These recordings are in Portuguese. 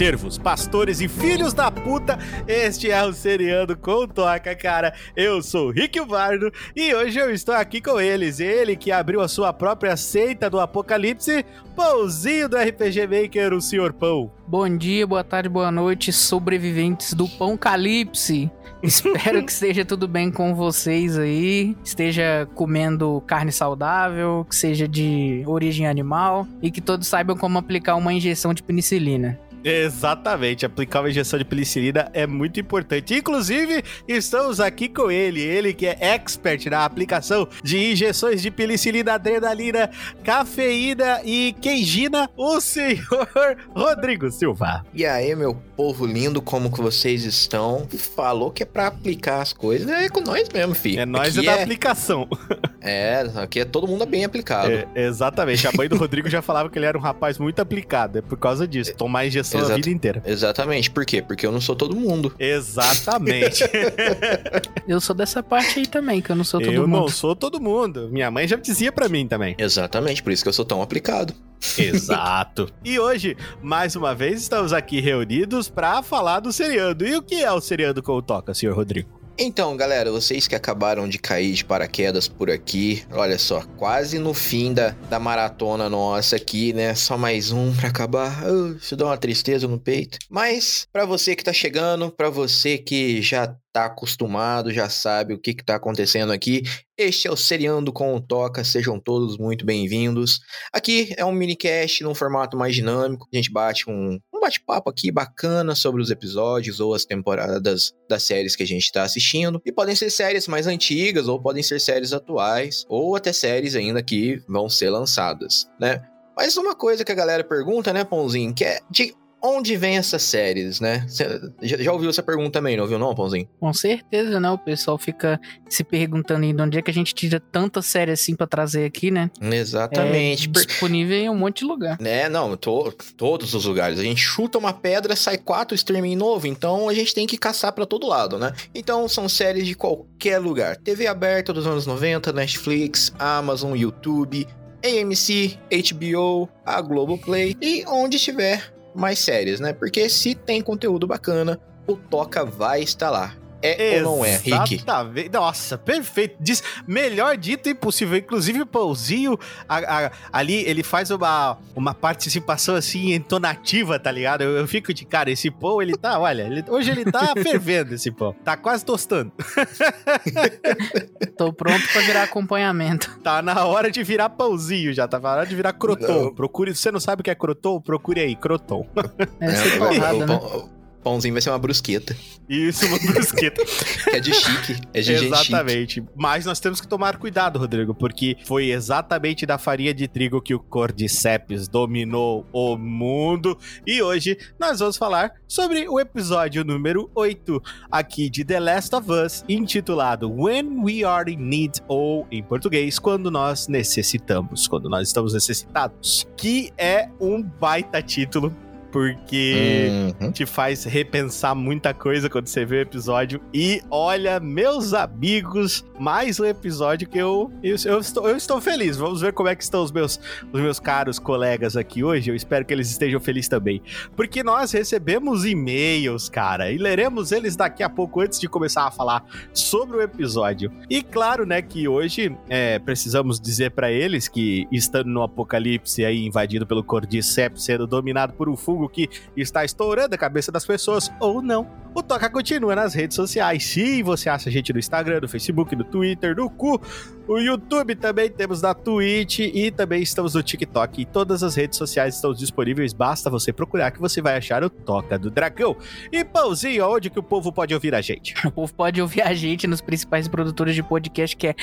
neve, cervos, pastores e filhos da puta. Este é o Seriando com Toca, cara. Eu sou o Rick Bardo e hoje eu estou aqui com eles. Ele que abriu a sua própria seita do apocalipse, Pãozinho do RPG Maker, o Sr. Pão. Bom dia, boa tarde, boa noite, sobreviventes do Pão Calipse. Espero que esteja tudo bem com vocês aí. Esteja comendo carne saudável, que seja de origem animal e que todos saibam como aplicar uma injeção de penicilina. Exatamente, aplicar uma injeção de penicilina é muito importante. Inclusive, estamos aqui com ele, ele que é expert na aplicação de injeções de penicilina, adrenalina, cafeína e queijina, o senhor Rodrigo Silva. E aí, meu povo lindo, como que vocês estão? Falou que é pra aplicar as coisas, é com nós mesmo, filho. É nós é da é... aplicação. É, aqui é todo mundo bem aplicado. É, exatamente, a mãe do Rodrigo já falava que ele era um rapaz muito aplicado, é por causa disso, tomar injeção Exato. a vida inteira. Exatamente. Por quê? Porque eu não sou todo mundo. Exatamente. eu sou dessa parte aí também, que eu não sou todo eu mundo. Eu não sou todo mundo. Minha mãe já dizia para mim também. Exatamente, por isso que eu sou tão aplicado. Exato. e hoje, mais uma vez, estamos aqui reunidos para falar do seriado. E o que é o seriado com o Toca, senhor Rodrigo? Então, galera, vocês que acabaram de cair de paraquedas por aqui, olha só, quase no fim da, da maratona nossa aqui, né? Só mais um pra acabar. Uh, isso dá uma tristeza no peito. Mas, para você que tá chegando, para você que já tá acostumado, já sabe o que que tá acontecendo aqui. Este é o Seriando com o Toca, sejam todos muito bem-vindos. Aqui é um minicast num formato mais dinâmico, a gente bate um, um bate-papo aqui bacana sobre os episódios ou as temporadas das séries que a gente tá assistindo. E podem ser séries mais antigas, ou podem ser séries atuais, ou até séries ainda que vão ser lançadas, né? Mas uma coisa que a galera pergunta, né, Pãozinho, que é de onde vem essas séries, né? Cê já, ouviu essa pergunta também, não ouviu não, Pãozinho? Com certeza, né? O pessoal fica se perguntando aí de onde é que a gente tira tanta série assim pra trazer aqui, né? Exatamente. É disponível em um monte de lugar. Né, não, to, todos os lugares. A gente chuta uma pedra, sai quatro streaming novo, então a gente tem que caçar para todo lado, né? Então são séries de qualquer lugar. TV aberta dos anos 90, Netflix, Amazon, YouTube, AMC, HBO, a Globoplay e onde estiver mais sérias, né? Porque se tem conteúdo bacana, o Toca vai estar lá. É Exatamente. ou não é, Rick? Exatamente. Nossa, perfeito. Diz, melhor dito impossível. Inclusive o Pãozinho, a, a, ali, ele faz uma, uma participação assim, entonativa, tá ligado? Eu, eu fico de cara, esse pão, ele tá, olha, ele, hoje ele tá fervendo esse pão. Tá quase tostando. Tô pronto pra virar acompanhamento. Tá na hora de virar pãozinho já, tá na hora de virar croton. Procure, se você não sabe o que é croton, procure aí, croton. É, é porrada, né? Pãozinho vai ser uma brusqueta. Isso, uma brusqueta. que é de chique, é de Exatamente. Chique. Mas nós temos que tomar cuidado, Rodrigo, porque foi exatamente da farinha de trigo que o Cordyceps dominou o mundo. E hoje nós vamos falar sobre o episódio número 8 aqui de The Last of Us, intitulado When We Are in Need, ou em português, Quando Nós Necessitamos, quando nós estamos necessitados. Que é um baita título porque uhum. te faz repensar muita coisa quando você vê o episódio. E olha, meus amigos, mais um episódio que eu, eu, eu, estou, eu estou feliz. Vamos ver como é que estão os meus, os meus caros colegas aqui hoje. Eu espero que eles estejam felizes também. Porque nós recebemos e-mails, cara, e leremos eles daqui a pouco antes de começar a falar sobre o episódio. E claro, né, que hoje é, precisamos dizer para eles que estando no apocalipse aí invadido pelo Cordyceps, sendo dominado por um fungo que está estourando a cabeça das pessoas ou não. O Toca continua nas redes sociais. Sim, você acha a gente no Instagram, no Facebook, no Twitter, no cu, o YouTube também temos na Twitch e também estamos no TikTok. E todas as redes sociais estão disponíveis. Basta você procurar que você vai achar o Toca do Dragão. E Pãozinho, onde que o povo pode ouvir a gente? O povo pode ouvir a gente nos principais produtores de podcast que é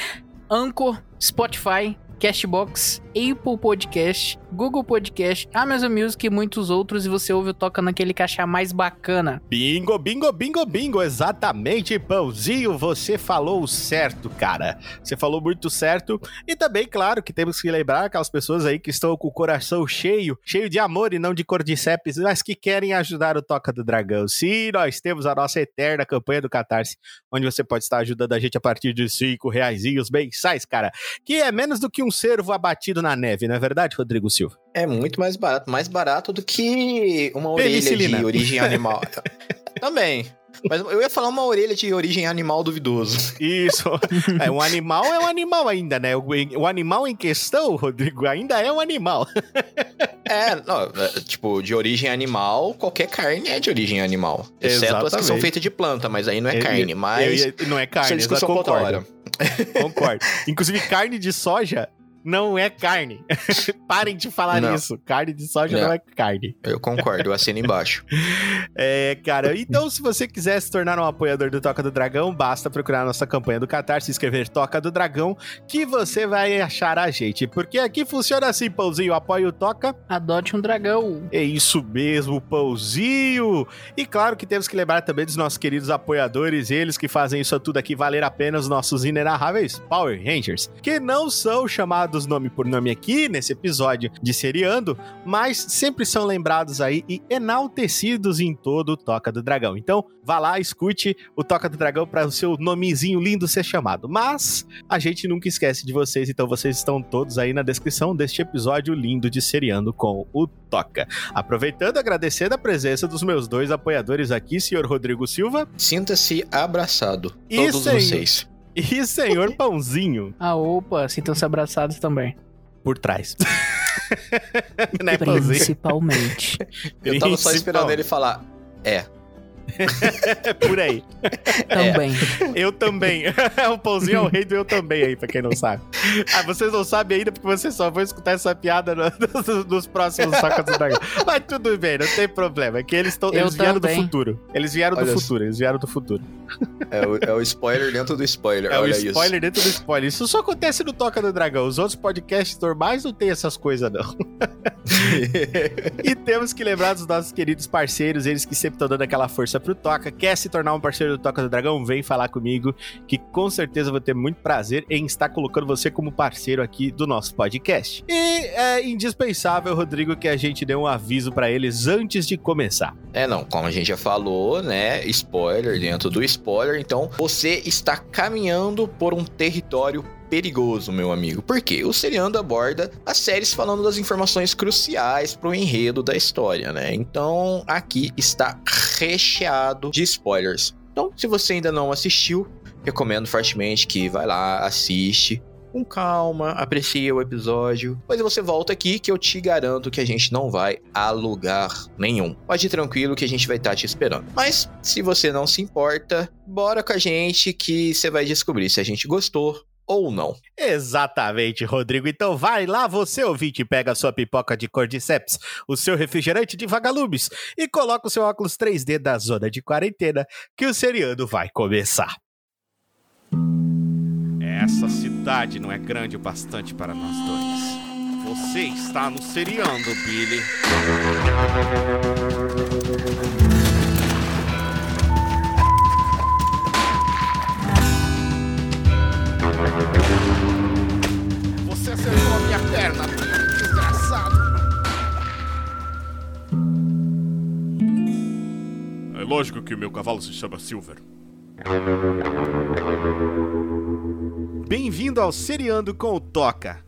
Anchor, Spotify, Cashbox, Apple Podcast, Google Podcast, Amazon Music e muitos outros, e você ouve o Toca naquele que achar mais bacana. Bingo, bingo, bingo, bingo, exatamente, Pãozinho, você falou certo, cara. Você falou muito certo. E também, claro, que temos que lembrar aquelas pessoas aí que estão com o coração cheio, cheio de amor e não de cordyceps, mas que querem ajudar o Toca do Dragão. Sim, nós temos a nossa eterna campanha do Catarse, onde você pode estar ajudando a gente a partir de cinco reais mensais, cara, que é menos do que um cervo abatido na neve, não é verdade, Rodrigo Silva? É muito mais barato. Mais barato do que uma orelha de origem animal. Também. Mas eu ia falar uma orelha de origem animal duvidoso. Isso. É, um animal é um animal ainda, né? O, o animal em questão, Rodrigo, ainda é um animal. É, não, é, tipo, de origem animal, qualquer carne é de origem animal. Exceto Exatamente. as que são feitas de planta, mas aí não é carne. Mas. Eu, eu, não é carne, é discussão concordo. Concordo. Inclusive, carne de soja não é carne. Parem de falar não. isso. Carne de soja não. não é carne. Eu concordo, eu assino embaixo. é, cara, então se você quiser se tornar um apoiador do Toca do Dragão, basta procurar a nossa campanha do Catar, se escrever Toca do Dragão, que você vai achar a gente. Porque aqui funciona assim, Pãozinho, apoia o Toca. Adote um dragão. É isso mesmo, Pãozinho. E claro que temos que lembrar também dos nossos queridos apoiadores, eles que fazem isso tudo aqui valer a pena, os nossos inenarráveis Power Rangers, que não são chamados citados nome por nome aqui nesse episódio de Seriando, mas sempre são lembrados aí e enaltecidos em todo o Toca do Dragão. Então, vá lá, escute o Toca do Dragão para o seu nomezinho lindo ser chamado. Mas a gente nunca esquece de vocês, então vocês estão todos aí na descrição deste episódio lindo de Seriando com o Toca. Aproveitando, agradecendo a presença dos meus dois apoiadores aqui, senhor Rodrigo Silva. Sinta-se abraçado, todos vocês. E senhor Pãozinho. Ah, opa, sintam-se abraçados também. Por trás. né, Principalmente. Eu tava só esperando ele falar. É. Por aí. Também. É. Eu também. o pãozinho é o rei do eu também aí, pra quem não sabe. Ah, vocês não sabem ainda porque vocês só vão escutar essa piada no, nos, nos próximos Socas do Dragão. Mas tudo bem, não tem problema. É que eles, tão, eles vieram do futuro. Eles vieram Olha do futuro, eles vieram do futuro. É o, é o spoiler dentro do spoiler. É Olha o spoiler isso. dentro do spoiler. Isso só acontece no Toca do Dragão. Os outros podcasts normais não tem essas coisas, não. e temos que lembrar dos nossos queridos parceiros, eles que sempre estão dando aquela força pro Toca. Quer se tornar um parceiro do Toca do Dragão? Vem falar comigo, que com certeza vou ter muito prazer em estar colocando você como parceiro aqui do nosso podcast. E é indispensável, Rodrigo, que a gente dê um aviso para eles antes de começar. É, não, como a gente já falou, né? Spoiler dentro do spoiler. Então, você está caminhando por um território perigoso, meu amigo. Porque o seriando aborda as séries falando das informações cruciais para o enredo da história, né? Então, aqui está recheado de spoilers. Então, se você ainda não assistiu, recomendo fortemente que vai lá, assiste com calma, aprecie o episódio. Depois você volta aqui que eu te garanto que a gente não vai a lugar nenhum. Pode ir tranquilo que a gente vai estar tá te esperando. Mas se você não se importa, bora com a gente que você vai descobrir se a gente gostou ou não. Exatamente, Rodrigo. Então vai lá, você ouvinte, pega a sua pipoca de cordyceps, o seu refrigerante de vagalumes e coloca o seu óculos 3D da zona de quarentena que o seriado vai começar. Essa cidade não é grande o bastante para nós dois. Você está no seriando, Billy. Lógico que o meu cavalo se chama Silver. Bem-vindo ao Seriando com o Toca.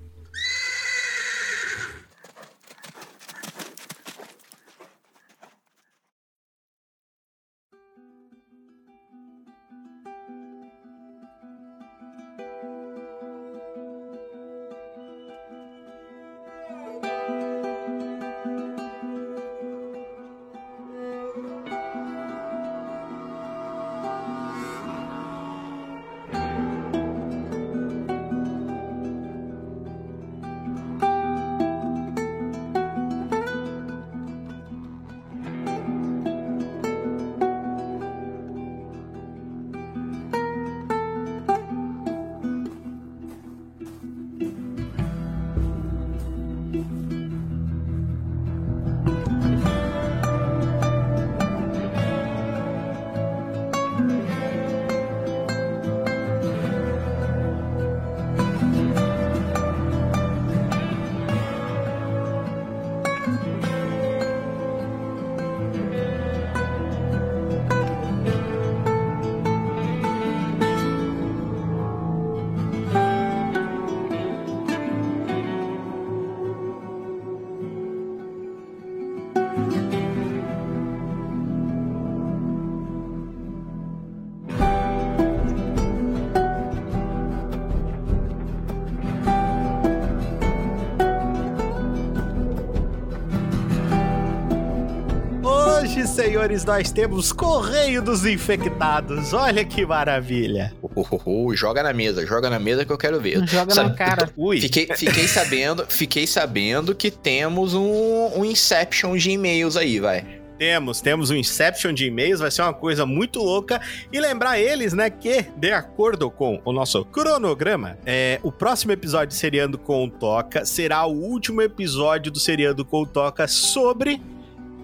Nós temos Correio dos Infectados. Olha que maravilha. Oh, oh, oh, joga na mesa, joga na mesa que eu quero ver. Joga Sabe, na cara. Ui. Fiquei, fiquei sabendo, fiquei sabendo que temos um, um Inception de e-mails aí, vai. Temos, temos um Inception de e-mails, vai ser uma coisa muito louca. E lembrar eles, né, que, de acordo com o nosso cronograma, é, o próximo episódio de Seriando com Toca será o último episódio do Seriando com Toca sobre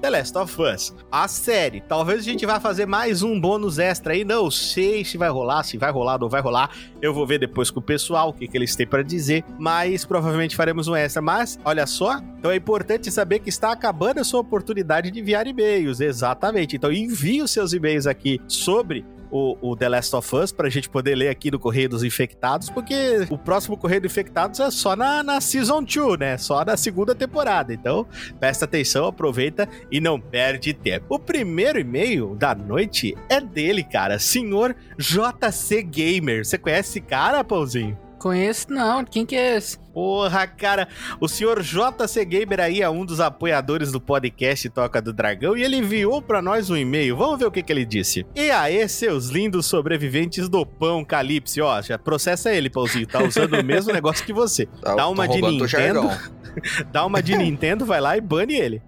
The Last of Us. A série. Talvez a gente vá fazer mais um bônus extra aí. Não sei se vai rolar, se vai rolar ou não vai rolar. Eu vou ver depois com o pessoal o que, que eles têm para dizer. Mas provavelmente faremos um extra. Mas, olha só. Então é importante saber que está acabando a sua oportunidade de enviar e-mails. Exatamente. Então envie os seus e-mails aqui sobre o, o, The Last of Us pra gente poder ler aqui no Correio dos Infectados, porque o próximo Correio dos Infectados é só na, na Season 2, né? Só na segunda temporada. Então, presta atenção, aproveita e não perde tempo. O primeiro e-mail da noite é dele, cara. Senhor JC Gamer. Você conhece esse cara, Pãozinho? Conheço não, quem que é esse? Porra, cara, o senhor JC Gamer aí é um dos apoiadores do podcast Toca do Dragão e ele enviou para nós um e-mail. Vamos ver o que, que ele disse. E aí, seus lindos sobreviventes do pão Calypso, ó, já processa ele, Pãozinho, tá usando o mesmo negócio que você. Tá, Dá uma tá de Nintendo. Dá uma de Nintendo, vai lá e bane ele.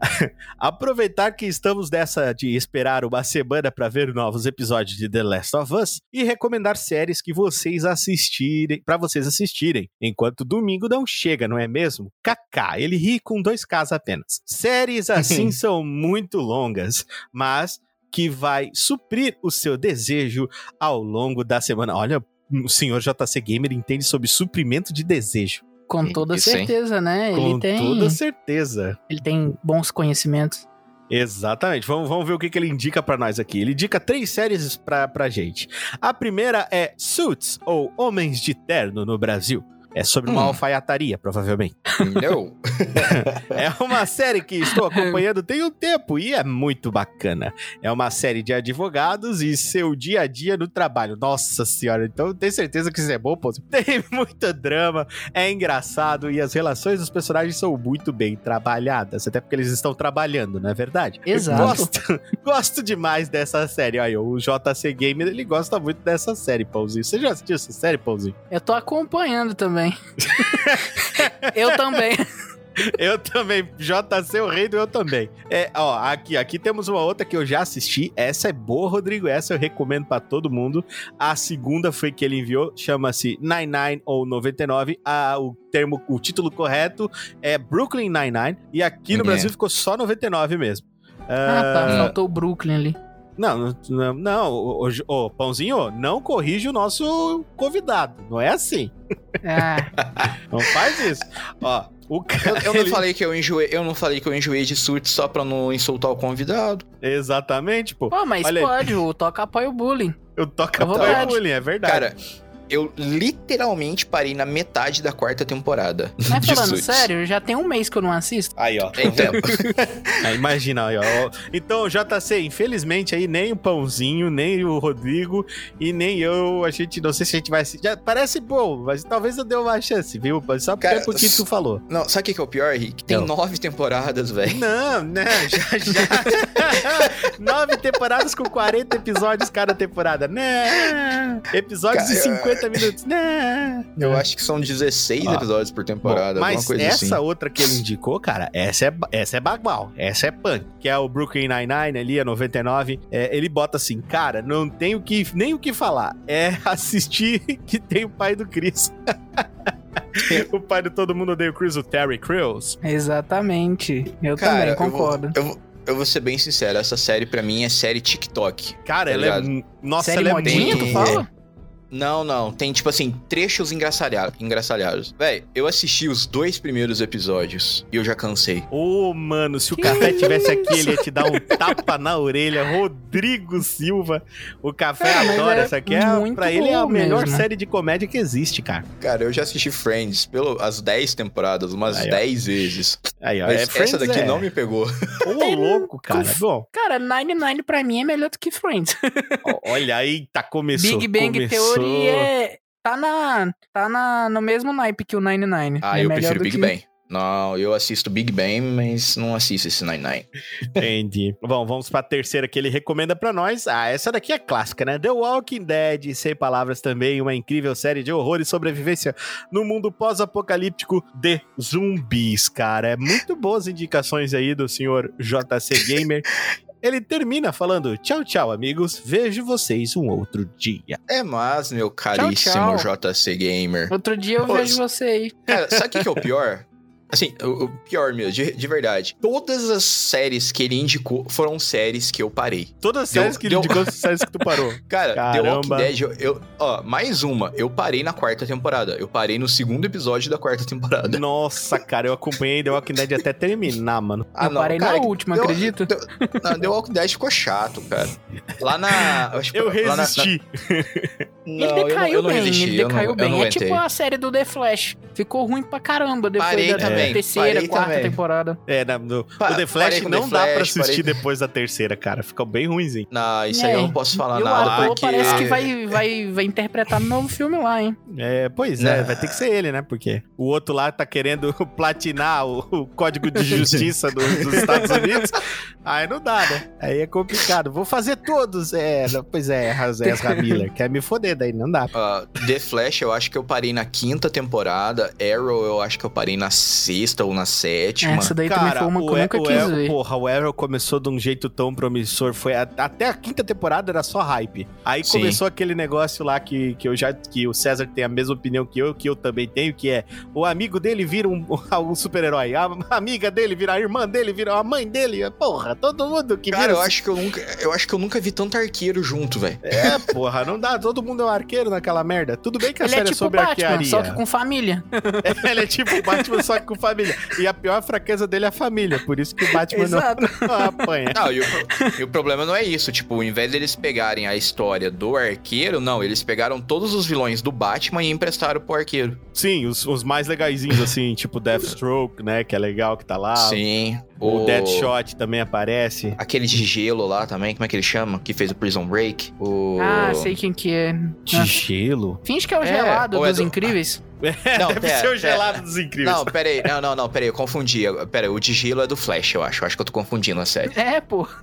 Aproveitar que estamos dessa de esperar uma semana para ver novos episódios de The Last of Us e recomendar séries que vocês assistirem, para vocês assistirem, enquanto domingo não chega, não é mesmo? Kaká, ele ri com dois Ks apenas. Séries assim são muito longas, mas que vai suprir o seu desejo ao longo da semana. Olha, o senhor JC Gamer entende sobre suprimento de desejo. Com toda Isso, certeza, hein? né? Com ele tem, toda certeza. Ele tem bons conhecimentos. Exatamente. Vamos, vamos ver o que, que ele indica para nós aqui. Ele indica três séries pra, pra gente. A primeira é Suits, ou Homens de Terno no Brasil. É sobre uma hum. alfaiataria, provavelmente. Não. é uma série que estou acompanhando tem um tempo e é muito bacana. É uma série de advogados e seu dia a dia no trabalho. Nossa senhora, então tenho certeza que isso é bom, pô. Tem muito drama, é engraçado e as relações dos personagens são muito bem trabalhadas. Até porque eles estão trabalhando, não é verdade? Exato. Gosto, gosto demais dessa série. Aí, o JC Gamer, ele gosta muito dessa série, Pãozinho. Você já assistiu essa série, Pãozinho? Eu tô acompanhando também também. eu também. Eu também. JC, o rei do eu também. É, ó, aqui, aqui temos uma outra que eu já assisti. Essa é boa, Rodrigo. Essa eu recomendo para todo mundo. A segunda foi que ele enviou, chama-se 99 ou 99. Ah, o termo, o título correto é Brooklyn 99. E aqui no é. Brasil ficou só 99 mesmo. Ah, tá. Uh... Faltou o Brooklyn ali. Não, não, não o, o, o, Pãozinho, não corrige o nosso convidado. Não é assim. É. não faz isso. Ó, o cara, eu, eu, não falei que eu enjoei, eu não falei que eu enjoei de surto só pra não insultar o convidado. Exatamente, pô. Pô, mas Olha pode, aí. o Toca apoia o bullying. O Toca apoia o bullying, é verdade. Cara, eu literalmente parei na metade da quarta temporada. Mas falando sério, já tem um mês que eu não assisto. Aí, ó. Tem tempo. aí, imagina, aí, ó. Então, JC, infelizmente aí nem o Pãozinho, nem o Rodrigo e nem eu, a gente, não sei se a gente vai assistir. Já parece bom, mas talvez eu dê uma chance, viu? Só porque, Cara, porque tu falou. Não, sabe o que é o pior, Rick? Tem não. nove temporadas, velho. Não, né? Já, já. nove temporadas com 40 episódios cada temporada. Né? Episódios Cara, de 50 50 minutos. Eu acho que são 16 ah. episódios por temporada. Bom, mas essa assim. outra que ele indicou, cara, essa é, essa é bagual. Essa é punk. Que é o Brooklyn Nine-Nine ali, a 99. É, ele bota assim, cara, não tenho que, nem o que falar. É assistir que tem o pai do Chris. o pai de todo mundo odeia o Chris, o Terry Crews. Exatamente. Eu Cara, também concordo. Eu vou, eu vou, eu vou ser bem sincero, essa série para mim é série TikTok. Cara, tá ela ligado? é. Nossa, série ela é modinha, bem... tu fala? Não, não. Tem, tipo assim, trechos engraçalhados. engraçalhados. Véi, eu assisti os dois primeiros episódios e eu já cansei. Ô, oh, mano, se o Café tivesse aqui, ele ia te dar um tapa na orelha. Rodrigo Silva. O Café é, adora. É essa aqui é, pra ele, é a melhor mesmo. série de comédia que existe, cara. Cara, eu já assisti Friends pelo, as 10 temporadas, umas 10 vezes. Aí, ó. Mas é, essa daqui é... não me pegou. Ô, louco, cara. Bom. Cara, Nine Nine pra mim é melhor do que Friends. Olha aí, tá começou. Big Bang começou. Theory é tá na tá na no mesmo naipe que o 99. Ah, é eu prefiro Big que... Bang. Não, eu assisto Big Bang, mas não assisto esse Nine Nine. Entendi. Bom, vamos pra terceira que ele recomenda pra nós. Ah, essa daqui é clássica, né? The Walking Dead, sem palavras também, uma incrível série de horror e sobrevivência no mundo pós-apocalíptico de zumbis, cara. É muito boas indicações aí do senhor JC Gamer. Ele termina falando: tchau, tchau, amigos. Vejo vocês um outro dia. É mas, meu caríssimo tchau. JC Gamer. Outro dia eu Pô, vejo você aí. Cara, sabe o que, que é o pior? Assim, o, pior mesmo, de, de verdade. Todas as séries que ele indicou foram séries que eu parei. Todas as Deu- séries que ele deu- indicou são séries que tu parou. Cara, The Walking. Dead, eu, eu- Ó, mais uma. Eu parei na quarta temporada. Eu parei no segundo episódio da quarta temporada. Nossa, cara, eu acompanhei The Walking Dead até terminar, mano. eu parei Ah, cara, na última, deu- acredita? deu- Não, The Walking Dead ficou chato, cara. Lá na. acho que Eu lá na- resisti. Não, ele eu não- decaiu eu não bem, resisti, ele eu não- decaiu eu bem. não é tipo a série do The Flash. Ficou ruim pra caramba depois Parei da também, terceira, parei quarta também. temporada. É, na- no, Pa- o The Flash não The dá pra Flash, assistir parei- depois da terceira, cara. Fica bem ruimzinho. Não, isso aí É, eu não posso falar e o nada. porque... parece que vai, vai, vai interpretar no novo filme lá, hein? É, pois é, Não. vai ter que ser ele, né? Porque o outro lá tá querendo platinar o, o código de justiça do- dos Estados Unidos. Aí não dá, né? Aí é complicado. Vou fazer todos. É, pois é, Ezra Miller. Quer me foder, daí não dá. Ah, The Flash, eu acho que eu parei na quinta temporada. Arrow, eu acho que eu parei na sexta ou na sétima. Essa daí também foi uma que eu o, nunca o quis ver. Porra, o Arrow começou de um jeito tão promissor. Foi a- até a quinta temporada era só hype. Aí Sim. começou aquele negócio lá que, que eu já que o César tem a mesma opinião que eu, que eu também tenho, que é o amigo dele vira um, um super-herói, a amiga dele vira a irmã dele, vira a mãe dele. Porra, todo mundo que Cara, vira eu acho que eu nunca, eu acho que eu nunca vi tanto arqueiro junto, velho. É, porra, não dá. Todo mundo é um arqueiro naquela merda. Tudo bem que a Ele é série é tipo sobre Batman, arquearia. só que com família. Ele é tipo o Batman, só que com família. E a pior fraqueza dele é a família. Por isso que o Batman não, não apanha. Não, e o, e o problema não é isso. Tipo, ao invés deles pegarem a história do arqueiro, não, eles pegaram todos os vilões do Batman e emprestaram pro arqueiro. Sim, os, os mais legaisinhos, assim, tipo Deathstroke, né? Que é legal que tá lá. Sim. O, Deadshot também aparece. Aquele de gelo lá também, como é que ele chama? Que fez o Prison Break. O... Ah, sei quem que é. De gelo? Finge que é o É, gelado é dos do- incríveis. É, Não, deve pera, ser o pera. gelado dos incríveis. Não, pera aí. Não, não, não, pera aí. Eu confundi. Pera aí, o de gelo é do Flash, eu acho. Eu acho que eu tô confundindo a série. É, pô.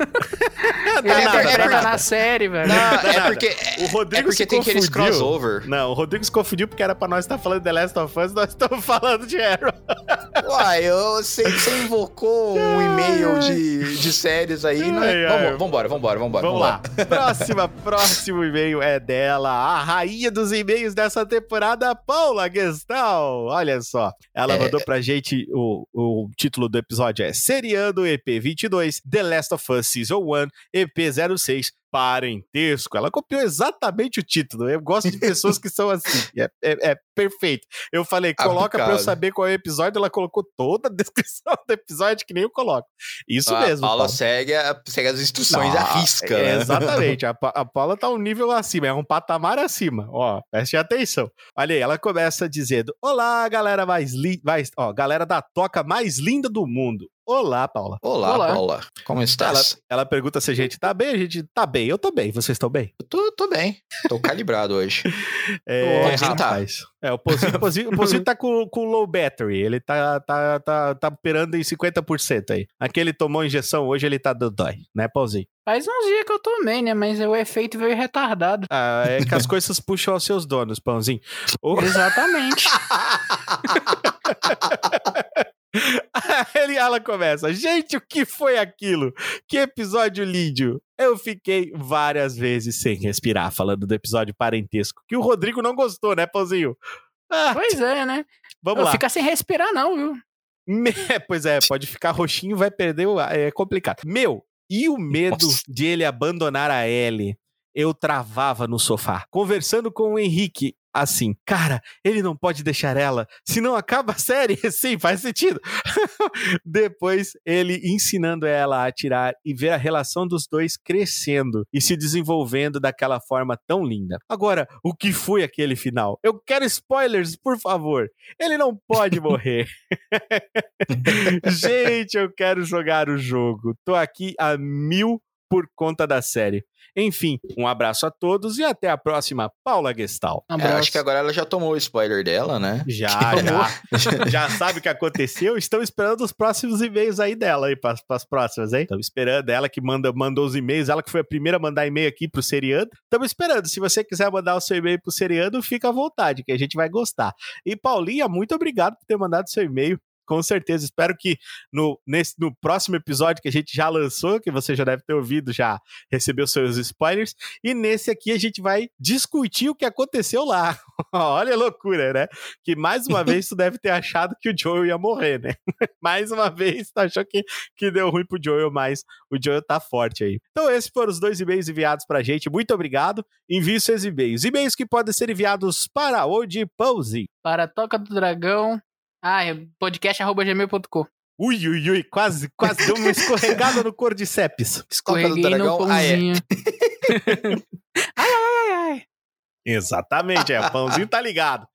Não, Ele nada, dá interpreta nada. na série, velho. Não, dá é nada. porque... O É Rodrigo porque se tem aqueles confundiu. crossover. Não, o Rodrigo se confundiu porque era pra nós estar falando de The Last of Us, nós estamos falando de Arrow. Uai, eu sei que você invocou um e-mail de, de séries aí. Né? Ai, ai. Vamos, vambora, vambora, vambora. Vamos lá. Próxima, próximo e-mail é dela, a rainha dos e-mails dessa temporada, Paula Gestal. Olha só, ela É. mandou pra gente o, o título do episódio é Seriando EP 22, The Last of Us Season 1, EP 06. Parentesco. Ela copiou exatamente o título. Eu gosto de pessoas que são assim. É, é- é perfeito. Eu falei, coloca pra eu saber qual é o episódio. Ela colocou toda a descrição do episódio que nem eu coloco. Isso a mesmo. Paula Paula. segue, a- segue as instruções Não, à risca. é, né? Exatamente. A, a Paula tá um nível acima, é um patamar acima. Ó, preste atenção. Olha aí, ela começa dizendo: Olá, galera mais linda. Ó, galera da toca mais linda do mundo. Olá, Paula. Olá, Olá. Paula. Como Ela, estás? ela pergunta se a gente tá bem. A gente tá bem. Eu tô bem. Vocês estão bem? Eu tô, tô bem. Tô calibrado hoje. É, Pãozinho tá. rapaz. É, o Pozinho, o Pozinho, o Pozinho tá com, com low battery. Ele tá, tá, tá, tá operando em 50% aí. Aquele tomou injeção hoje, ele tá do dói, né, Pãozinho? Faz uns dias que eu tomei, né? Mas o efeito veio retardado. Ah, é que as coisas puxam aos seus donos, Pãozinho. O- Exatamente. Ele, ela começa, gente, o que foi aquilo? Que episódio lindo! Eu fiquei várias vezes sem respirar, falando do episódio parentesco, que o Rodrigo não gostou, né, Pãozinho? Ah, pois é, né? vamos Eu lá. Fica sem respirar, não, viu? Me- Pois é, pode ficar roxinho, vai perder o é complicado. Meu, e o medo Nossa. de ele abandonar a Ellie? Eu travava no sofá, conversando com o Henrique, assim, cara, ele não pode deixar ela, senão acaba a série. Sim, faz sentido. Depois, ele ensinando ela a atirar e ver a relação dos dois crescendo e se desenvolvendo daquela forma tão linda. Agora, o que foi aquele final? Eu quero spoilers, por favor. Ele não pode morrer. Gente, eu quero jogar o jogo. Tô aqui a mil por conta da série. Enfim, um abraço a todos e até a próxima, Paula Gestal. Um É, acho que agora ela já tomou o spoiler dela, né? Já, já. já sabe o que aconteceu? Estão esperando os próximos e-mails aí dela, aí, para as próximas, hein? Estamos esperando ela que manda, mandou os e-mails, ela que foi a primeira a mandar e-mail aqui pro Seriano. Estamos esperando. Se você quiser mandar o seu e-mail pro Seriano, fica à vontade, que a gente vai gostar. E Paulinha, muito obrigado por ter mandado seu e-mail. Com certeza, espero que no, nesse, no próximo episódio que a gente já lançou, que você já deve ter ouvido, já recebeu seus spoilers. E nesse aqui a gente vai discutir o que aconteceu lá. Olha a loucura, né? Que mais uma vez tu deve ter achado que o Joel ia morrer, né? mais uma vez tu achou que, que deu ruim pro Joel, mas o Joel tá forte aí. Então esses foram os dois e-mails enviados pra gente. Muito obrigado. Envie seus e-mails. E-mails que podem ser enviados para onde, Pause? Para a Toca do Dragão. Ah, é podcast.gmail.com. Ui, ui, ui, quase, quase deu uma escorregada no Cordyceps. Escorreguei no Dragão. Ah, é. pãozinho. ai, ai, ai, ai. Exatamente, é. Pãozinho tá ligado.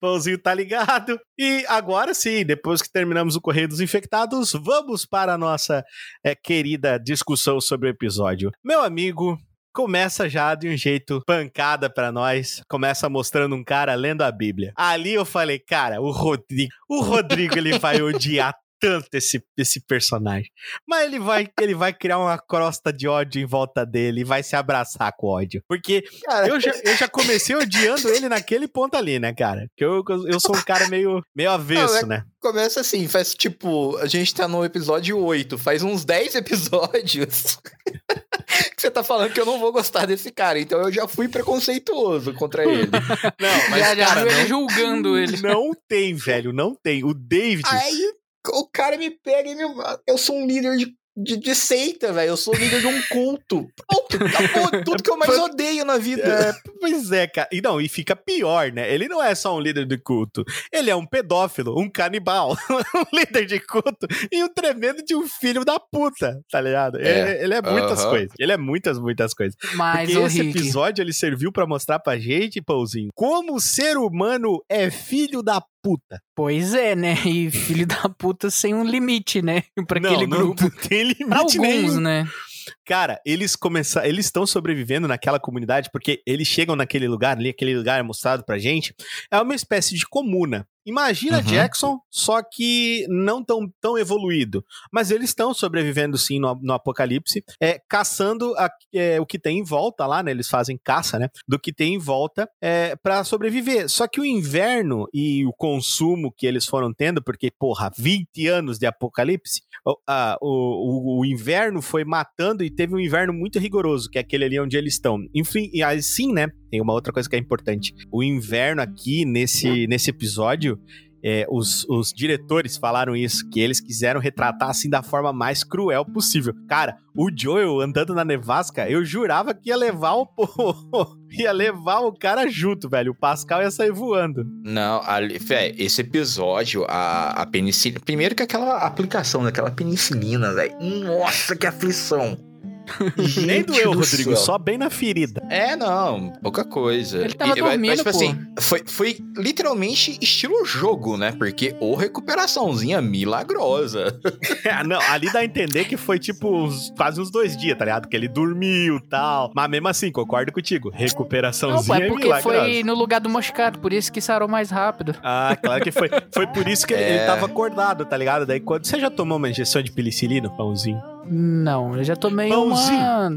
Pãozinho tá ligado. E agora sim, depois que terminamos o Correio dos Infectados, vamos para a nossa é, querida discussão sobre o episódio. Meu amigo. Começa já de um jeito pancada pra nós. Começa mostrando um cara lendo a Bíblia. Ali eu falei, cara, o Rodrigo, o Rodrigo ele vai odiar tanto esse, esse personagem. Mas ele vai, ele vai criar uma crosta de ódio em volta dele e vai se abraçar com ódio. Porque Cara, eu já, eu já comecei odiando ele naquele ponto ali, né, cara? Que eu, eu sou um cara meio, meio avesso, Não, né? começa assim, faz tipo, a gente tá no episódio 8, faz uns 10 episódios que você tá falando que eu não vou gostar desse cara, então eu já fui preconceituoso contra ele. Não, mas, já, já cara, ele não, julgando ele. não tem, velho, não tem. O David... Aí o cara me pega e me. Eu sou um líder de, de, de seita, velho. Eu sou líder de um culto. Pronto, acabou tudo que eu mais odeio na vida. É, pois é, cara. E não, e fica pior, né? Ele não é só um líder de culto. Ele é um pedófilo, um canibal, um líder de culto e um tremendo de um filho da puta, tá ligado? É. Ele, ele é muitas Aham. coisas. Ele é muitas, muitas coisas. Mas, Porque esse Rick, episódio ele serviu pra mostrar pra gente, Pãozinho, como o ser humano é filho da puta. pois é, né? E filho da puta sem um limite, né? Pra não, aquele não grupo. tem limite Pra alguns, nenhum. né? Cara, eles começaram, eles estão sobrevivendo naquela comunidade porque eles chegam naquele lugar ali, aquele lugar é mostrado pra gente, é uma espécie de comuna. Imagina Uhum. Jackson, só que não tão, tão evoluído. Mas eles estão sobrevivendo sim no, no apocalipse, é, caçando a- é, o que tem em volta lá, né? Eles fazem caça, né? Do que tem em volta é, para sobreviver. Só que o inverno e o consumo que eles foram tendo, porque, porra, 20 anos de apocalipse, o, a- o, o, o inverno foi matando e teve um inverno muito rigoroso, que é aquele ali onde eles estão. Enfim, e assim, né? Tem uma outra coisa que é importante. O inverno aqui, nesse, nesse episódio, é, os, os diretores falaram isso, que eles quiseram retratar assim da forma mais cruel possível. Cara, o Joel andando na nevasca, eu jurava que ia levar o ia levar o cara junto, velho. O Pascal ia sair voando. Não, ali, véi, esse episódio, a, a penicilina. Primeiro que aquela aplicação daquela penicilina, velho. Nossa, que aflição. Nem doeu, do Rodrigo, céu. só bem na ferida. É, não, pouca coisa. Ele tava E- mas, dormindo, tipo pô. assim, foi, foi literalmente estilo jogo, né? Porque ou recuperaçãozinha milagrosa. Ah, não, ali dá a entender que foi tipo uns- quase uns dois dias, tá ligado? Que ele dormiu e tal. Mas mesmo assim, concordo contigo. Não, pô, Recuperaçãozinha é porque milagrosa. foi no lugar do moscato, por isso que sarou mais rápido. Ah, claro que foi. Foi por isso que ele, É. ele tava acordado, tá ligado? Daí quando. Você já tomou uma injeção de penicilina, pãozinho? Não, eu já tomei Pãozinho. uma.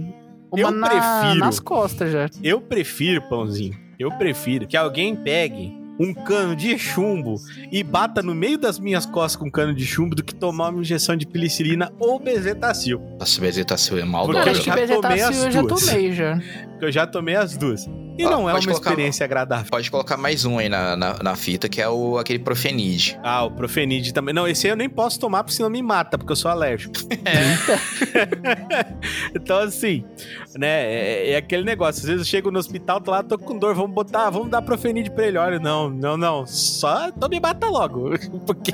Uma Eu na- prefiro. nas costas já. Eu prefiro, pãozinho. Eu prefiro que alguém pegue um cano de chumbo e bata no meio das minhas costas com um cano de chumbo do que tomar uma injeção de penicilina ou bezetacil. Nossa, bezetacil é Porque Não, eu já tomei as eu já duas. tomei já. Eu já tomei as duas. E não é uma colocar- experiência agradável. Pode colocar mais um aí na, na, na fita, que é o, aquele Profenid. Ah, o Profenid também. Não, esse aí eu nem posso tomar porque senão me mata, porque eu sou alérgico. então, assim, né, é, é aquele negócio. Às vezes eu chego no hospital, tô lá, tô com dor, vamos botar, vamos dar Profenid pra ele. Olha, não, não, não, só então me mata logo. Porque...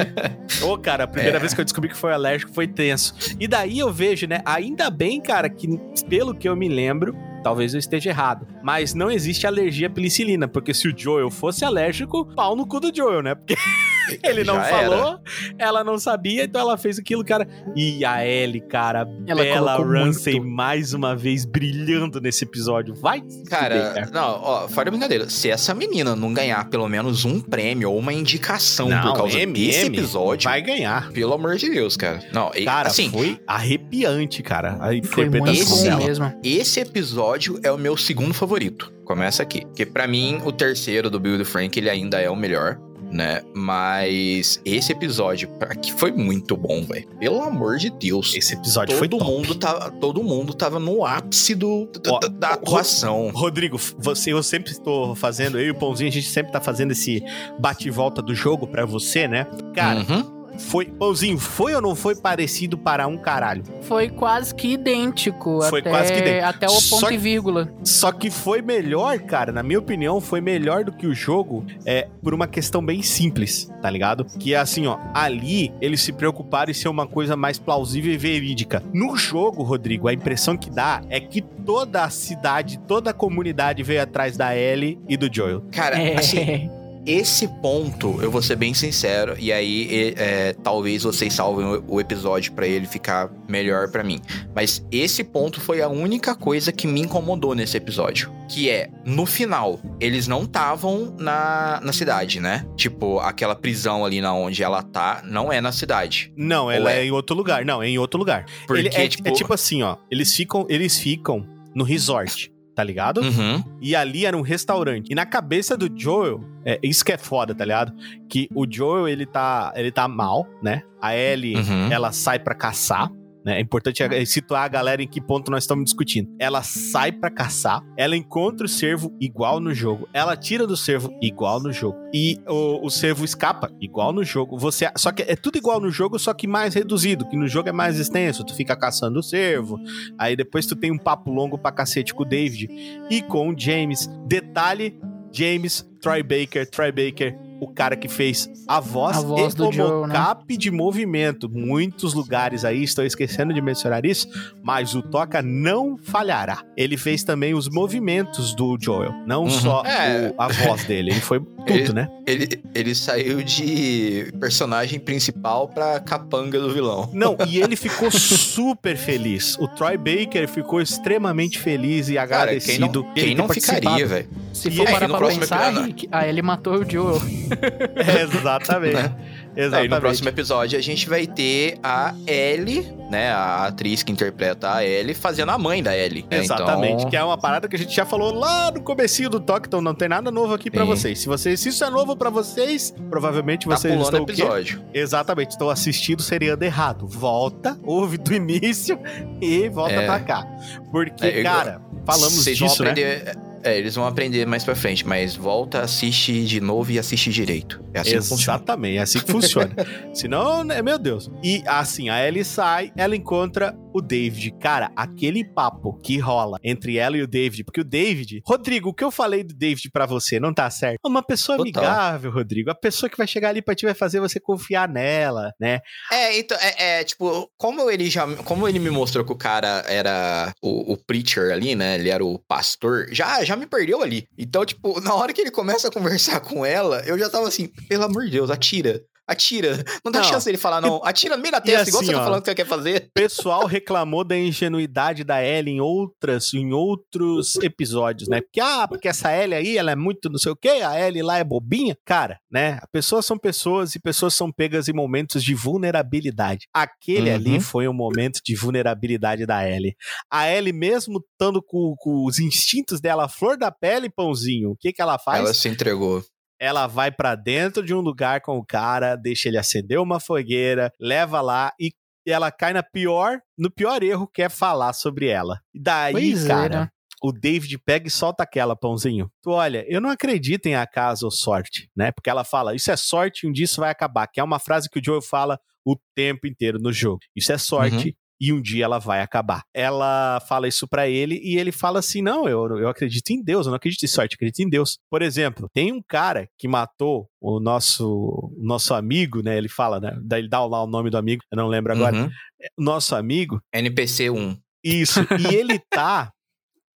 Ô, cara, a primeira É. vez que eu descobri que foi alérgico foi tenso. E daí eu vejo, né, ainda bem, cara, que pelo que eu me lembro, talvez eu esteja errado, mas não existe alergia à penicilina, porque se o Joel fosse alérgico, pau no cu do Joel, né? Porque ele não Já falou, era. ela não sabia, então ela fez aquilo, cara. E a Ellie, cara, Ela Bella Ramsey muito. mais uma vez brilhando nesse episódio. Vai Cara, fuder, não, ó, fora brincadeira. Se essa menina não ganhar pelo menos um prêmio ou uma indicação Não, por causa M, desse M, episódio, vai ganhar. pelo amor de Deus, cara. Não, Cara, assim, foi arrepiante, cara, a Foi muito interpretação dela. mesmo. esse episódio é o meu segundo favorito. Começa aqui. Porque pra mim, o terceiro do Bill e do Frank, ele ainda é o melhor. Né? Mas esse episódio pra que foi muito bom, velho. Pelo amor de Deus. Esse episódio foi Todo mundo, tava, todo mundo tava no ápice do, da, Ó, da- atuação. Rodrigo, você, eu sempre estou fazendo, eu e o Pãozinho, a gente sempre tá fazendo esse bate e volta do jogo pra você, né? Cara, Uhum. Foi. Pãozinho, foi ou não foi parecido para um caralho? Foi quase que idêntico. Foi até, quase que idêntico. Até o Só ponto que- e vírgula. Só que foi melhor, cara, na minha opinião, foi melhor do que o jogo, é, por uma questão bem simples, tá ligado? Que é assim, ó, ali eles se preocuparam em ser uma coisa mais plausível e verídica. No jogo, Rodrigo, a impressão que dá é que toda a cidade, toda a comunidade veio atrás da Ellie e do Joel. Cara, É. assim, esse ponto, eu vou ser bem sincero, e aí é, talvez vocês salvem o, episódio pra ele ficar melhor pra mim. Mas esse ponto foi a única coisa que me incomodou nesse episódio. Que é, no final, eles não estavam na, na cidade, né? Tipo, aquela prisão ali na onde ela tá, não é na cidade. Não, ela é? é em outro lugar. Não, é em outro lugar. Porque, Ele é, tipo... é tipo assim, ó. Eles ficam, eles ficam no resort, tá ligado? Uhum. E ali era um restaurante. E na cabeça do Joel, é isso que é foda, tá ligado? Que o Joel, ele tá, ele tá mal, né? A Ellie, Uhum. ela sai pra caçar. Né? É importante eh, situar a galera em que ponto nós estamos discutindo. Ela sai pra caçar, ela encontra o cervo igual no jogo, ela tira do cervo igual no jogo. E o, o cervo escapa igual no jogo. Você, só que é tudo igual no jogo, só que mais reduzido, que no jogo é mais extenso. Tu fica caçando o cervo, aí depois tu tem um papo longo pra cacete com o David e com o James. Detalhe: James Troy Baker, Troy Baker, o cara que fez a voz, A voz e do o Joel, né? mocap de movimento. Muitos lugares aí, estou esquecendo de mencionar isso, mas o Toca não falhará. Ele fez também os movimentos do Joel, não Uhum. só É. o- a voz dele. Ele foi tudo, Ele- né? Ele, ele saiu de personagem principal pra capanga do vilão. Não, e ele ficou super feliz. O Troy Baker ficou extremamente feliz e Cara, quem agradecido. não, quem não ficaria, velho? Se E for aí, parar pra pensar, ah, ele matou o Joel. Exatamente. Né? Aí Exatamente. no próximo episódio a gente vai ter a Ellie, né? A atriz que interpreta a Ellie, fazendo a mãe da Ellie. né? Exatamente, Então, que é uma parada que a gente já falou lá no comecinho do toque, então não tem nada novo aqui pra Sim. vocês. Se vocês, se isso é novo pra vocês, provavelmente tá vocês estão o o quê? episódio. Exatamente, estão assistindo o seriado errado. Volta, ouve do início e volta É. pra cá. Porque, É, eu- cara, falamos vão disso, né? aprender. É, eles vão aprender mais pra frente, mas volta, assiste de novo e assiste direito. É assim que funciona. Exatamente, é assim que funciona. Senão, né, meu Deus. E assim, a Ellie sai, ela encontra o David. Cara, aquele papo que rola entre ela e o David, porque o David. Rodrigo, o que eu falei do David pra você não tá certo. Uma pessoa Total. amigável, Rodrigo. A pessoa que vai chegar ali pra ti vai fazer você confiar nela, né? É, então, é, é, tipo, como ele já. Como ele me mostrou que o cara era o, o preacher ali, né? Ele era o pastor, já, já me perdeu ali. Então, tipo, na hora que ele começa a conversar com ela, eu já tava assim, pelo amor de Deus, atira. Atira. Não dá Não. chance dele falar, não. Atira no meio da testa, igual assim, você tá ó. falando que você quer fazer. O pessoal reclamou da ingenuidade da Ellie em outras, em outros episódios, né? Porque, ah, porque essa Ellie aí, ela é muito não sei o quê, a Ellie lá é bobinha. Cara, né? Pessoas são pessoas e pessoas são pegas em momentos de vulnerabilidade. Aquele Uhum. ali foi um momento de vulnerabilidade da Ellie. A Ellie, mesmo estando com, com os instintos dela flor da pele, pãozinho, o que que ela faz? Ela se entregou. Ela vai pra dentro de um lugar com o cara, deixa ele acender uma fogueira, leva lá e ela cai na pior, no pior erro que é falar sobre ela. E daí, Pois é, cara, né? o David pega e solta aquela, pãozinho. Tu olha, eu não acredito em acaso ou sorte, né? Porque ela fala, isso é sorte um dia isso vai acabar, que é uma frase que o Joel fala o tempo inteiro no jogo. Isso é sorte Uhum. E um dia ela vai acabar. Ela fala isso pra ele e ele fala assim: "Não, eu, eu acredito em Deus, eu não acredito em sorte, eu acredito em Deus". Por exemplo, tem um cara que matou o nosso o nosso amigo, né? Ele fala, né? Daí ele dá lá o nome do amigo, eu não lembro agora. Uhum. Nosso amigo, NPC 1. isso. e ele tá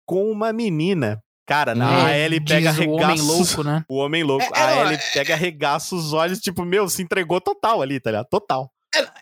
com uma menina Cara, na, É, pega diz o homem louco, né? O homem louco. É, a Ellie pega regaça os olhos, tipo, meu, se entregou total ali, tá ligado? Total.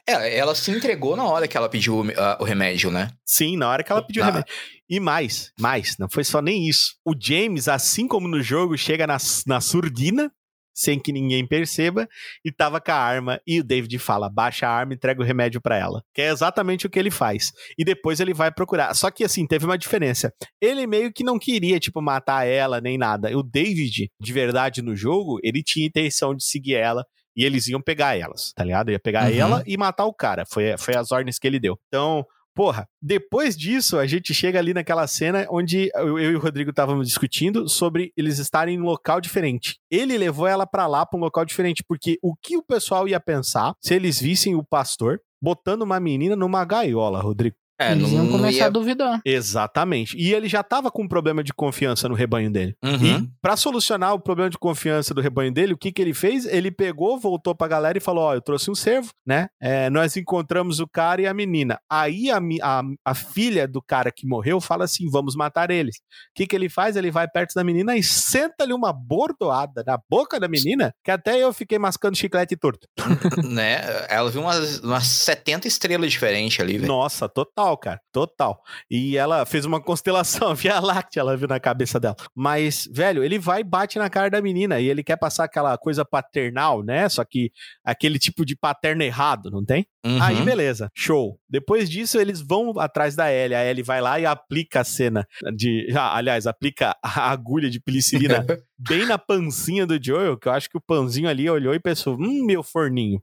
É, ela se entregou na hora que ela pediu o, o remédio, né? Sim, na hora que ela pediu Ah. remédio. E mais, mais, não foi só nem isso. O James, assim como no jogo, chega na, na surdina, sem que ninguém perceba, e tava com a arma. E o David fala: baixa a arma e entrega o remédio pra ela. Que é exatamente o que ele faz. E depois ele vai procurar. Só que assim, teve uma diferença. Ele meio que não queria, tipo, matar ela nem nada. O David, de verdade, no jogo, ele tinha intenção de seguir ela. E eles iam pegar elas, tá ligado? Ia pegar Uhum. ela e matar o cara. Foi, foi as ordens que ele deu. Então, Porra, depois disso, a gente chega ali naquela cena onde eu, eu e o Rodrigo estávamos discutindo sobre eles estarem em um local diferente. Ele levou ela pra lá, pra um local diferente, porque o que o pessoal ia pensar se eles vissem o pastor botando uma menina numa gaiola, Rodrigo? É, Eles iam não começar ia... a duvidar. Exatamente. E ele já tava com um problema de confiança no rebanho dele. Uhum. E pra solucionar o problema de confiança do rebanho dele, o que que ele fez? Ele pegou, voltou pra galera e falou: Ó, eu trouxe um servo, né? É, nós encontramos o cara e a menina. Aí a, a, a filha do cara que morreu fala assim: vamos matar eles. O que que ele faz? Ele vai perto da menina e senta-lhe uma bordoada na boca da menina, que até eu fiquei mascando chiclete torto. né? Ela viu umas, umas 70 estrelas diferentes ali, velho. Nossa, total, cara. Total. E ela fez uma constelação, Via Láctea, ela viu na cabeça dela. Mas, velho, ele vai e bate na cara da menina e ele quer passar aquela coisa paternal, né? Só que aquele tipo de paterno errado, não tem? Uhum. Aí, beleza, show. Depois disso, eles vão atrás da Ellie. A Ellie vai lá e aplica a cena de. Ah, aliás, aplica a agulha de penicilina bem na pancinha do Joel, que eu acho que o pãozinho ali olhou e pensou: hum, meu forninho.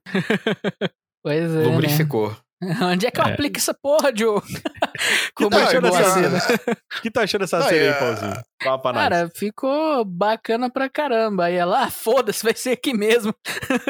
Pois é. Né? Onde é que eu É. aplico essa porra, Joe? Que Como tá achando essa cena. O que tá achando essa Ah, cena aí, é- Nós. Cara, ficou bacana pra caramba. Aí ela, ah, foda-se, vai ser aqui mesmo.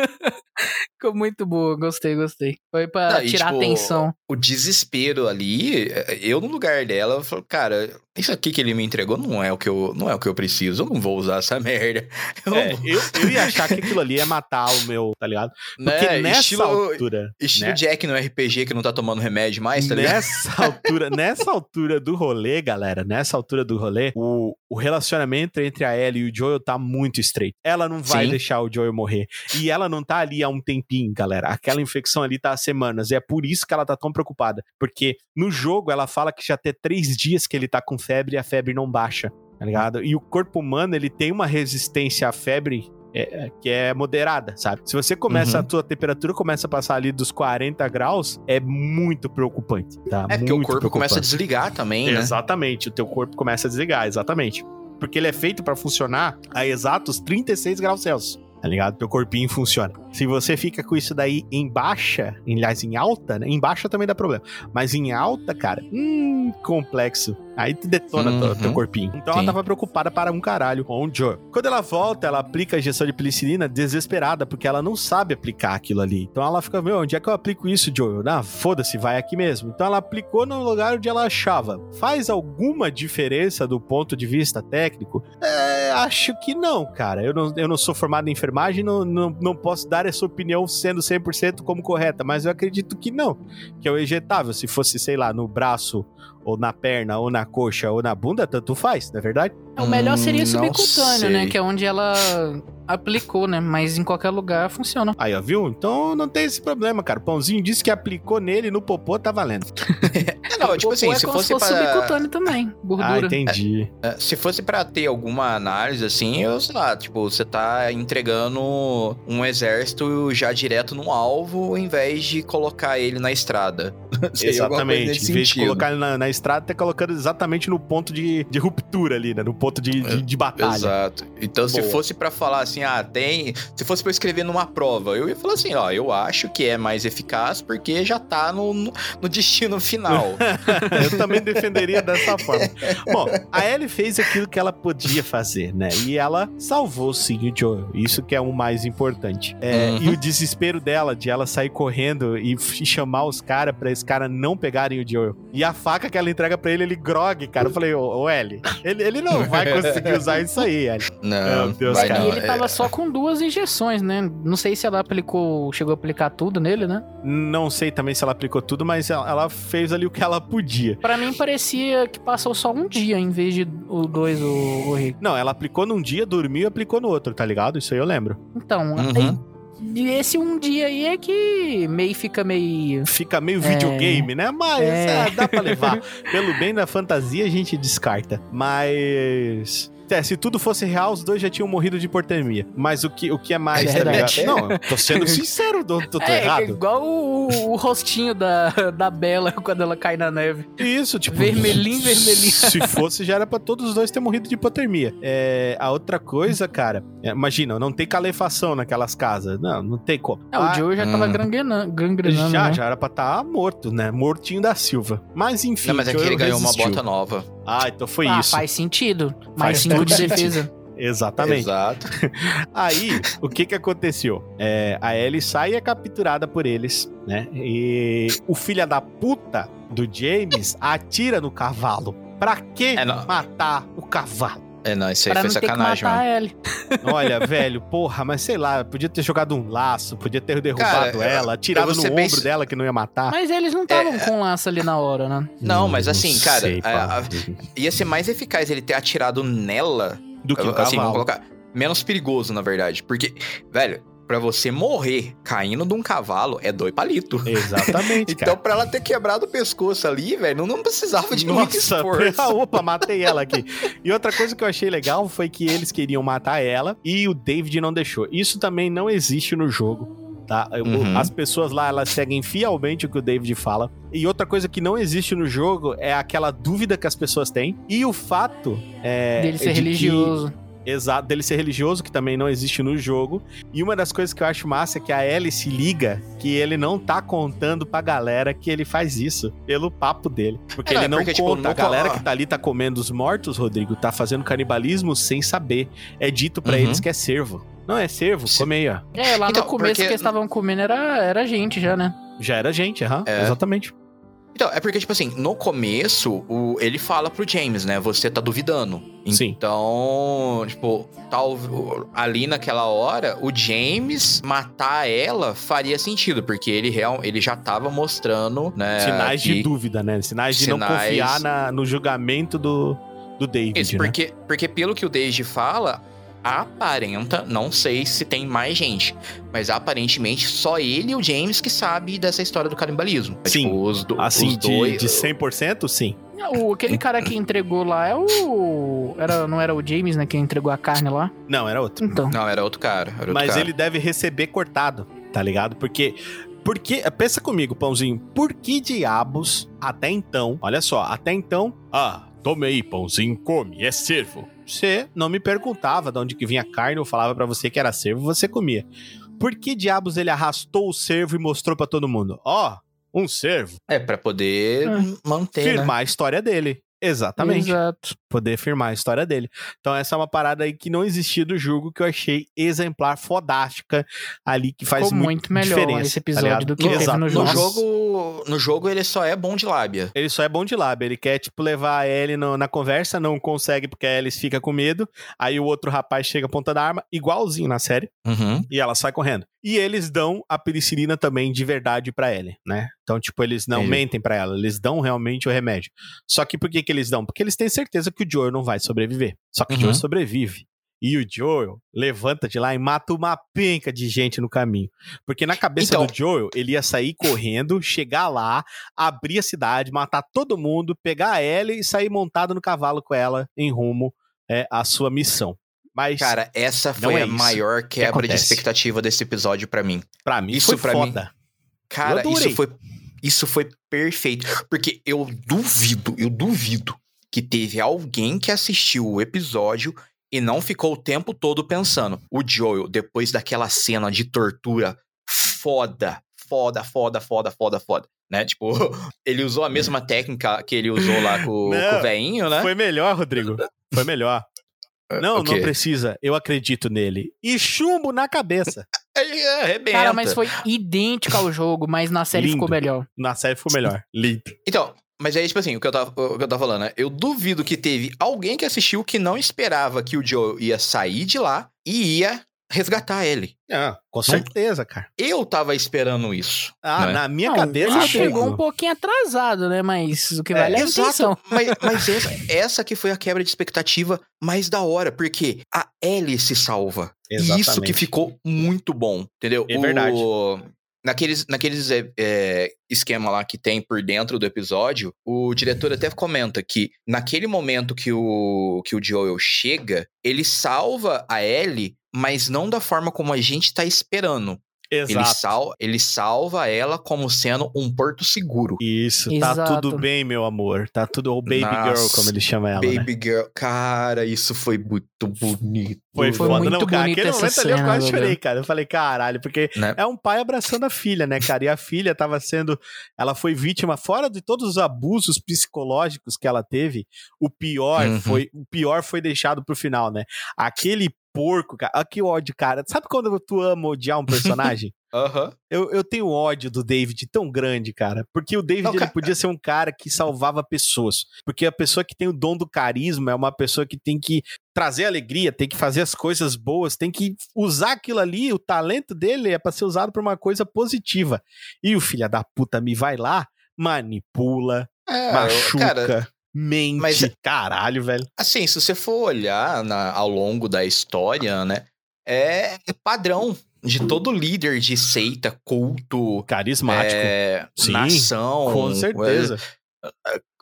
ficou muito boa, gostei, gostei. Foi pra Não, e, tirar tipo, atenção. O desespero ali, eu no lugar dela, eu falo, cara, isso aqui que ele me entregou não é o que eu, não é o que eu preciso, eu não vou usar essa merda. Eu É, vou- eu, eu ia achar que aquilo ali ia matar o meu, tá ligado? Porque né? nessa estilo, altura. estilo né? Jack no RPG que não tá tomando remédio mais, tá ligado? Nessa altura, nessa altura do rolê, galera, nessa altura do rolê, o, o relacionamento entre a Ellie e o Joel tá muito estreito. Ela não vai Sim. deixar o Joel morrer. E ela não tá ali há um tempinho, galera. Aquela infecção ali tá há semanas. E é por isso que ela tá tão preocupada. Porque no jogo ela fala que já tem três dias que ele tá com febre e a febre não baixa. Tá ligado? E o corpo humano, ele tem uma resistência à febre é, é, que é moderada, sabe? Se você começa, Uhum. a tua temperatura começa a passar ali dos 40 graus, é muito preocupante, tá? É porque o Muito corpo começa a desligar também, né? Exatamente, o teu corpo começa a desligar, exatamente. Porque ele é feito pra funcionar a exatos 36 graus Celsius. Tá ligado? Teu corpinho funciona. Se você fica com isso daí em baixa, em, aliás, em alta, né? Em baixa também dá problema. Mas em alta, cara, hum, complexo. Aí te detona Uhum. teu, teu corpinho. Então ela Sim. tava preocupada para um caralho com o Joe. Quando ela volta, ela aplica a injeção de penicilina desesperada, porque ela não sabe aplicar aquilo ali. Então ela fica, meu, onde é que eu aplico isso, Joe? Ah, foda-se, vai aqui mesmo. Então ela aplicou no lugar onde ela achava. Faz alguma diferença do ponto de vista técnico? É, acho que não, cara. Eu não, eu não sou formado em enfermagem, não, não, não posso dar essa opinião sendo 100% como correta, mas eu acredito que não. Que é o ejetável. Se fosse, sei lá, no braço, ou na perna, ou na coxa, ou na bunda, tanto faz, não é verdade? O melhor seria Hum, subcutâneo, né? Que é onde ela aplicou, né? Mas em qualquer lugar funciona. Aí, ó, viu? Então não tem esse problema, cara. O pãozinho disse que aplicou nele no popô, tá valendo. É, não, tipo assim, é se como fosse fosse pra... subcutâneo também, Ah, gordura. entendi. É, Se fosse pra ter alguma análise assim, eu sei lá, tipo, você tá entregando um exército já direto no alvo, ao invés de colocar ele na estrada. Exatamente. Em vez de colocar ele na, na estrada, tá colocando exatamente no ponto de, de ruptura ali, né? No ponto de, de, de batalha. Exato. Então, se Boa. fosse pra falar assim, ah, tem. Se fosse pra eu escrever numa prova, eu ia falar assim, ó, eu acho que é mais eficaz porque já tá no, no, no destino final. Eu também defenderia dessa forma. Bom, a Ellie fez aquilo que ela podia fazer, né? E ela salvou sim o Joel. Isso que é o mais importante. É, Uhum. E o desespero dela de ela sair correndo e chamar os caras pra esse cara não pegarem o Joel. E a faca que ela entrega pra ele, ele grogue, cara. Eu falei, ô, ô Ellie, ele, ele não vai conseguir usar isso aí, Ellie. Não, Meu Deus, cara. não. E ele É- tava só com duas injeções, né? Não sei se ela aplicou, chegou a aplicar tudo nele, né? Não sei também se ela aplicou tudo, mas ela, ela fez ali o que ela ela podia. Pra mim parecia que passou só um dia em vez de o dois, o, o Rick. Não, ela aplicou num dia, dormiu e aplicou no outro, tá ligado? Isso aí eu lembro. Então, Uhum. aí, e esse um dia aí é que meio fica meio. Fica meio É. videogame, né? Mas É. é, dá pra levar. Pelo bem da fantasia, a gente descarta. Mas. É, se tudo fosse real, os dois já tinham morrido de hipotermia. Mas o que, o que é mais, tá ligado? Não, tô sendo sincero, tô, tô, tô é, errado. igual o, o rostinho da, da Bela quando ela cai na neve. Isso, tipo. Vermelhinho, vermelhinho. Se fosse, já era pra todos os dois ter morrido de hipotermia. É, a outra coisa, cara, é, imagina, não tem calefação naquelas casas. Não, não tem como. É, o Joe já tava hum. gangrenando, gangrenando já, né? já era pra estar morto, né? Mortinho da Silva. Mas enfim. Não, mas é que ele ganhou uma bota nova. Ah, então foi ah, isso. faz sentido. Faz Mais cinco de defesa. Exatamente. Exato. Aí, o que que aconteceu? É, a Ellie sai e é capturada por eles, né? E o filho da puta do James atira no cavalo. Pra que É, não. matar o cavalo? É, não, isso aí Pra foi sacanagem, matar mano. a. Olha, velho, porra, mas sei lá, podia ter jogado um laço, podia ter derrubado Cara, ela, atirado no ombro bem dela que não ia matar. Mas eles não estavam É. com laço ali na hora, né? Não, mas assim, Não cara, sei, a- Paulo. Ia ser mais eficaz ele ter atirado nela do que o assim, vamos colocar. Menos perigoso, na verdade. Porque, velho, pra você morrer caindo de um cavalo é dois palitos. Exatamente, cara. Então, pra ela ter quebrado o pescoço ali, velho, não, não precisava de muito Nossa, esforço. ah, opa, matei ela aqui. E outra coisa que eu achei legal foi que eles queriam matar ela e o David não deixou. Isso também não existe no jogo. Tá? Uhum. As pessoas lá, elas seguem fielmente o que o David fala. E outra coisa que não existe no jogo é aquela dúvida que as pessoas têm. E o fato é, Dele ser de que- religioso. Exato, dele ser religioso, que também não existe no jogo. E uma das coisas que eu acho massa é que a Ellie se liga que ele não tá contando pra galera que ele faz isso, pelo papo dele. Porque É, ele é não porque, tipo, conta. no a galera que tá ali tá comendo os mortos, Rodrigo, tá fazendo canibalismo sem saber. É dito pra Uhum. eles que é servo. Não é servo, Se- come aí, ó. É, lá Então, no começo porque- que eles estavam comendo era, era gente já, né? Já era gente, aham. É. Exatamente. Então, é porque, tipo assim, no começo, o, ele fala pro James, né? Você tá duvidando. Sim. Então, tipo, tal, ali naquela hora, o James matar ela faria sentido, porque ele, real, ele já tava mostrando, né? Sinais de que- dúvida, né? Sinais de não Sinais- confiar na- no julgamento do, do David, Isso, né? porque, porque pelo que o David fala, aparenta, não sei se tem mais gente, mas aparentemente só ele e o James que sabe dessa história do canibalismo. Sim. Tipo, os, do, Assim, os de, dois. de 100%, sim. O, aquele cara que entregou lá é o. Era, não era o James, né? Que entregou a carne lá? Não, era outro. Então. Não, era outro cara. Era outro Mas cara. ele deve receber cortado, tá ligado? Porque. Porque, pensa comigo, pãozinho. Por que diabos, até então, olha só, até então, ah, tome aí, pãozinho, come, é servo. Você não me perguntava de onde que vinha a carne, eu falava pra você que era servo, você comia. Por que diabos ele arrastou o servo e mostrou pra todo mundo? Ó, um servo. É, pra poder É. manter, né? firmar a história dele. Exatamente Exato. poder firmar a história dele. Então essa é uma parada aí que não existia do jogo que eu achei exemplar, fodástica ali que faz Ficou muito, muito melhor diferença, esse tá episódio ligado? do que teve Exato. no No jogo. jogo, no jogo ele só é bom de lábia. Ele só é bom de lábio, ele quer, tipo, levar a Ellie no- na conversa, não consegue porque a Ellie fica com medo, aí o outro rapaz chega apontando a arma, igualzinho na série, Uhum. e ela sai correndo. E eles dão a penicilina também de verdade pra Ellie, né? Então, tipo, eles não Entendi. mentem pra ela, eles dão realmente o remédio. Só que por que que eles dão? Porque eles têm certeza que o Joel não vai sobreviver. Só que o Uhum. Joel sobrevive. E o Joel levanta de lá e mata uma penca de gente no caminho. Porque na cabeça Então- do Joel, ele ia sair correndo, chegar lá, abrir a cidade, matar todo mundo, pegar a Ellie e sair montado no cavalo com ela em rumo é, à sua missão. Mas, Cara, essa foi é a isso maior quebra de expectativa desse episódio pra mim. pra mim, isso foi pra mim- foda. Cara, Eu adorei. isso foi isso foi perfeito, porque eu duvido, eu duvido que teve alguém que assistiu o episódio e não ficou o tempo todo pensando. O Joel, depois daquela cena de tortura foda, foda, foda, foda, foda, foda, né? Tipo, ele usou a mesma técnica que ele usou lá com, Não, com o veinho, né? Foi melhor, Rodrigo. Foi melhor. Não, O quê? não precisa. Eu acredito nele. E chumbo na cabeça. Ele arrebenta. Cara, mas foi idêntico ao jogo, mas na série Lindo. ficou melhor. Na série ficou melhor. Lindo. Então, mas aí, tipo assim, o que eu tava, o que eu tava falando, né? Eu duvido que teve alguém que assistiu que não esperava que o Joe ia sair de lá e ia resgatar ele. Ah, com certeza, cara. Eu tava esperando isso. Ah, né? na minha Não, cabeça ele chegou. chegou um pouquinho atrasado, né? Mas o que É, vale é, a intenção. Mas, mas essa, essa que foi a quebra de expectativa mais da hora, porque a Ellie se salva. E isso que Exatamente. ficou muito bom, entendeu? É verdade. O- Naqueles, naqueles é, é, esquema lá que tem por dentro do episódio, o diretor até comenta que naquele momento que o, que o Joel chega, ele salva a Ellie, mas não da forma como a gente tá esperando. Ele, Exato. sal, ele salva ela como sendo um porto seguro. Isso, tá Exato. tudo bem, meu amor. Tá tudo. Ou Baby Nossa, Girl, como ele chama ela. né? Baby Girl, cara, isso foi muito bonito. Foi, Foi foda, muito não, cara. Aquele essa momento ali eu cena, quase chorei, cara. Eu falei, caralho, porque Né? é um pai abraçando a filha, né, cara? E a filha tava sendo. Ela foi vítima, fora de todos os abusos psicológicos que ela teve, o pior Uhum. foi. O pior foi deixado pro final, né? Aquele porco, cara. Olha que ódio, cara. Sabe quando tu ama odiar um personagem? Aham. Eu, eu tenho ódio do David tão grande, cara. Porque o David Não, ele cara- podia ser um cara que salvava pessoas. Porque a pessoa que tem o dom do carisma é uma pessoa que tem que trazer alegria, tem que fazer as coisas boas, tem que usar aquilo ali, o talento dele é pra ser usado pra uma coisa positiva. E o filho da puta me vai lá, manipula, É, machuca, cara, mente. mas- Caralho, velho. assim, se você for olhar na- ao longo da história, né, é padrão de todo líder de seita, culto, Carismático. é, Sim, nação. com certeza.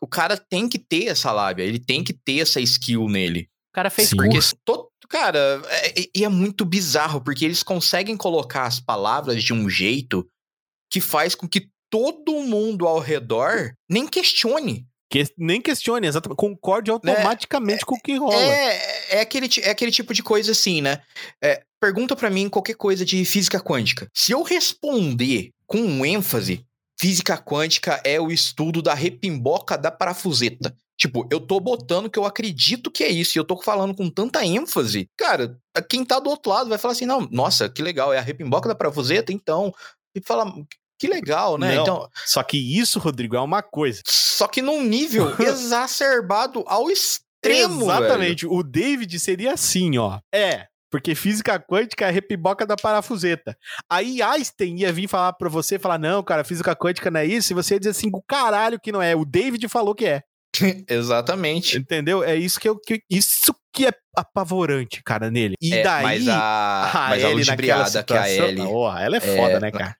O cara tem que ter essa lábia, ele tem que ter essa skill nele. O cara fez Sim. Porque, curso. to- cara, é- e é muito bizarro, porque eles conseguem colocar as palavras de um jeito que faz com que todo mundo ao redor nem questione. Que, nem questione, exatamente. Concorde automaticamente com o que rola. É, é, aquele, é aquele tipo de coisa assim, né? É, pergunta pra mim qualquer coisa de física quântica. Se eu responder com ênfase, física quântica é o estudo da repimboca da parafuseta. Tipo, eu tô botando que eu acredito que é isso, e eu tô falando com tanta ênfase. Cara, quem tá do outro lado vai falar assim: não, nossa, que legal, é a repimboca da parafuseta, então. E fala, que legal, né? Não. Então, Só que isso, Rodrigo, é uma coisa. só que num nível exacerbado ao extremo. velho. Exatamente. O David seria assim, ó. É. Porque física quântica é repiboca da parafuseta. Aí Einstein ia vir falar pra você, falar, não, cara, física quântica não é isso, e você ia dizer assim, o caralho que não é. O David falou que é. Exatamente. Entendeu? É isso que, eu, que isso que é apavorante, cara, nele. E É, daí, mas a, a mas a naquela ludibriada que a situação- Ellie. Ó, ela é foda, É, né, cara?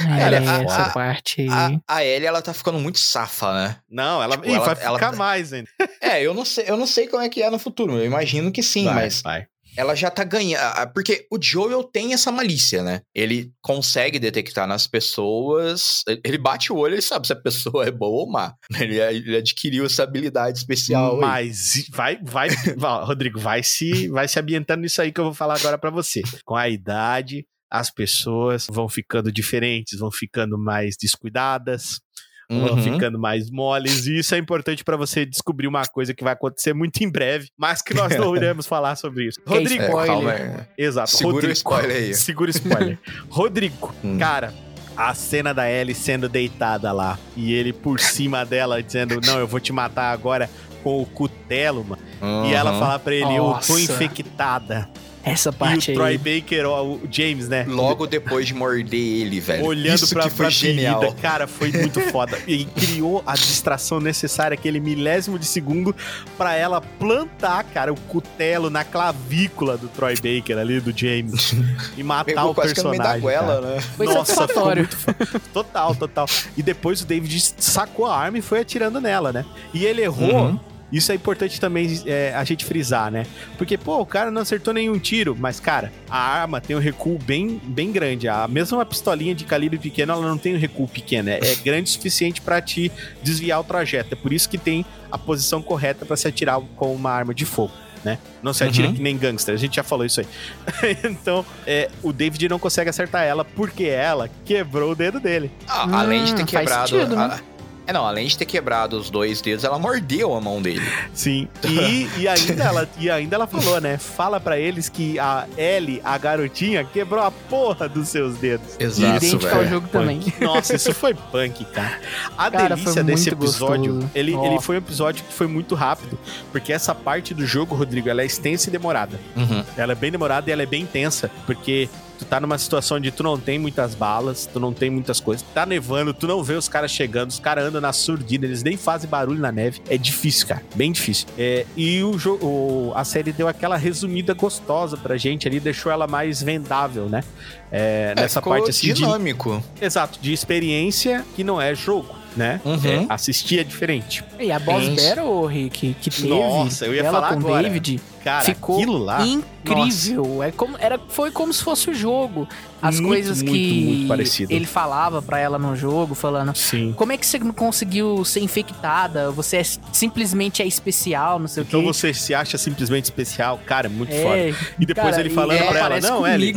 É, Ela- a- essa a- parte aí. A, a Ellie, ela tá ficando muito safa, né? Não, ela, Tipo, Ih, ela- vai ficar ela- mais ainda. É, eu não sei, eu não sei como é que é no futuro. Eu imagino que sim, vai, mas vai. ela já tá ganhando. Porque o Joel tem essa malícia, né? Ele consegue detectar nas pessoas. Ele bate o olho, ele sabe se a pessoa é boa ou má. Ele, ele adquiriu essa habilidade especial. aí. Mas vai, vai, vai, Rodrigo, vai se, vai se ambientando nisso aí que eu vou falar agora pra você. Com a idade, as pessoas vão ficando diferentes, vão ficando mais descuidadas, vão Uhum. ficando mais moles, e isso é importante pra você descobrir uma coisa que vai acontecer muito em breve, mas que nós não iremos falar sobre isso. Que Rodrigo, É, spoiler. calma aí. exato. Segura o Rodrigo, spoiler aí. Segura o spoiler. Rodrigo, Hum. cara, a cena da Ellie sendo deitada lá e ele por cima dela dizendo: Não, eu vou te matar agora com o cutelo, mano. E ela Uhum. falar pra ele: Eu tô infectada. Essa E parte o Troy aí. Baker, ó, o James, né? Logo depois de morder ele, velho. Olhando Isso pra, que foi pra genial. ferida, cara, foi muito foda. E criou a distração necessária, aquele milésimo de segundo, pra ela plantar, cara, o cutelo na clavícula do Troy Baker ali, do James, e matar Pegou o quase que personagem. da cara. goela, né? Foi Nossa, ficou muito fo- Total, total. E depois o David sacou a arma e foi atirando nela, né? E ele errou. Uhum. Isso é importante também é, a gente frisar, né? Porque, pô, o cara não acertou nenhum tiro, mas, cara, a arma tem um recuo bem, bem grande. A mesma uma pistolinha de calibre pequeno, ela não tem um recuo pequeno. É, é grande o suficiente pra te desviar o trajeto. É por isso que tem a posição correta pra se atirar com uma arma de fogo. Né? Não se atira Uhum. que nem gangster, a gente já falou isso aí. então, é, o David não consegue acertar ela porque ela quebrou o dedo dele. Ah, Hum, além de ter faz quebrado. sentido, né? É, não, além de ter quebrado os dois dedos, ela mordeu a mão dele. Sim. E, e, ainda, ela, e ainda ela falou, né? Fala para eles que a Ellie, a garotinha, quebrou a porra dos seus dedos. Exato, Idêntico ao jogo também. Nossa, isso foi punk, cara. A cara, delícia desse episódio, ele, ele foi um episódio que foi muito rápido, porque essa parte do jogo, Rodrigo, ela é extensa e demorada. Uhum. Ela é bem demorada e ela é bem intensa, porque tu tá numa situação onde tu não tem muitas balas, tu não tem muitas coisas, tá nevando, tu não vê os caras chegando, os caras andam na surdina, eles nem fazem barulho na neve. É difícil, cara, bem difícil. É, e o jogo, a série deu aquela resumida gostosa pra gente ali, deixou ela mais vendável, né? É, é nessa parte assim. Dinâmico. De, exato, de experiência que não é jogo né? Uhum. É, assistir é diferente. E a Boss Battle, Rick, que teve Nossa, eu ia falar com agora. David, Cara, ficou aquilo lá, incrível. É como, era, foi como se fosse o jogo. As muito, coisas muito, que muito ele falava para ela no jogo, falando: Sim. Como é que você conseguiu ser infectada? Você é, simplesmente é especial, não sei então o quê. Então você se acha simplesmente especial? Cara, é muito é, foda. E depois cara, ele falando é, pra ela: Não, Ellie.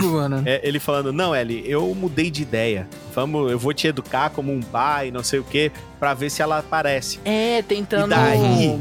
É, ele falando: Não, Ellie, eu mudei de ideia. Vamos, eu vou te educar como um pai, não sei o quê, pra ver se ela aparece. É, tentando. E daí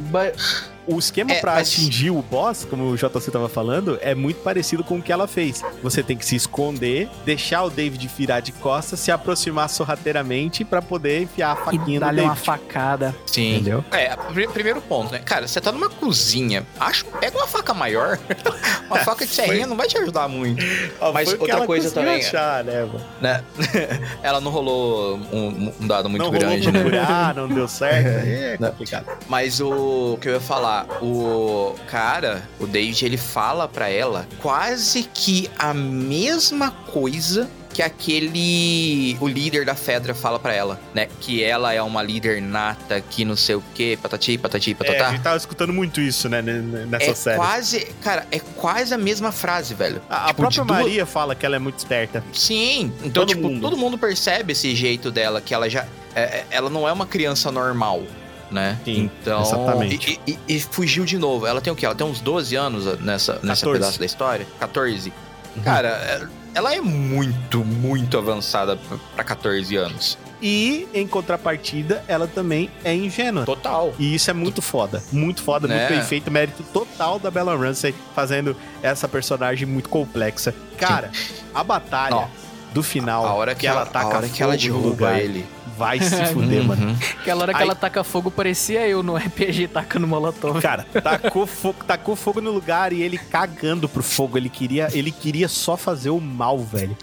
o esquema é, para mas... atingir o boss, como o JC tava falando, é muito parecido com o que ela fez. Você tem que se esconder, deixar o David virar de costas, se aproximar sorrateiramente para poder enfiar a faquinha e no David. uma facada. Sim. Entendeu? É, primeiro ponto, né? Cara, você tá numa cozinha, acho, pega uma faca maior. uma faca de serrinha não vai te ajudar muito. mas outra coisa também. Achar, né, né? ela não rolou um, um dado muito não grande, rolou né? não deu certo. É complicado. Mas o que eu ia falar o cara, o David, ele fala para ela quase que a mesma coisa que aquele o líder da Fedra fala para ela, né? Que ela é uma líder nata, que não sei o que, patati, patati, patatá. É, a gente tava escutando muito isso, né, nessa é série. quase, cara, é quase a mesma frase, velho. A, tipo, a própria Maria duas... fala que ela é muito esperta. Sim, então, todo tipo, mundo. todo mundo percebe esse jeito dela, que ela já, é, é ela não é uma criança normal, né? Sim, então, exatamente. E, e, e, fugiu de novo. Ela tem o quê? Ela tem uns 12 anos nessa, nessa pedaço da história? 14. Uhum. Cara, ela é muito, muito avançada para 14 anos. E, em contrapartida, ela também é ingênua. Total. E isso é muito foda. Muito foda, né? muito bem feito. Mérito total da Bella Ramsey fazendo essa personagem muito complexa. Cara, Sim. a batalha Ó, do final, a hora que, que ela, ela taca a hora que ela derruba lugar, ele vai se fuder, mano. Uhum. Aquela hora que Aí... ela taca fogo parecia eu no RPG tacando molotov. Cara, tacou fogo, tacou fogo no lugar e ele cagando pro fogo. Ele queria, ele queria só fazer o mal, velho.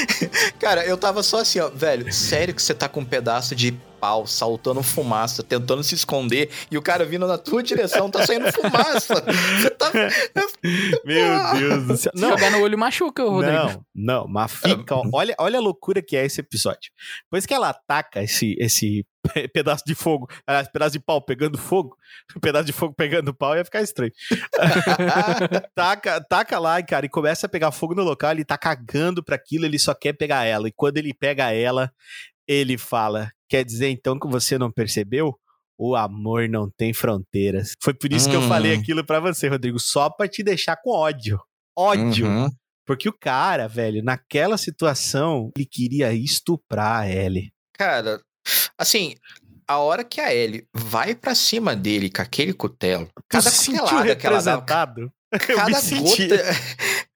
Cara, eu tava só assim, ó, velho, sério que você tá com um pedaço de pau, saltando fumaça, tentando se esconder, e o cara vindo na tua direção, tá saindo fumaça. Você tá. Meu Deus do céu. Não, jogar no olho machuca, Rodrigo. Não, não, mas fica. olha, olha a loucura que é esse episódio. Depois que ela ataca esse, esse pedaço de fogo, aliás, pedaço de pau pegando fogo, pedaço de fogo pegando pau ia ficar estranho. taca, taca lá, cara, e começa a pegar fogo no local, ele tá cagando para aquilo, ele só quer pegar ela. E quando ele pega ela, ele fala: Quer dizer então que você não percebeu? O amor não tem fronteiras. Foi por isso hum. que eu falei hum. aquilo para você, Rodrigo, só pra te deixar com ódio. Ódio. Uhum. Porque o cara, velho, naquela situação, ele queria estuprar a Ellie. Cara, assim, a hora que a Ellie vai para cima dele com aquele cutelo, cada cutelada que ela dá, cada gota,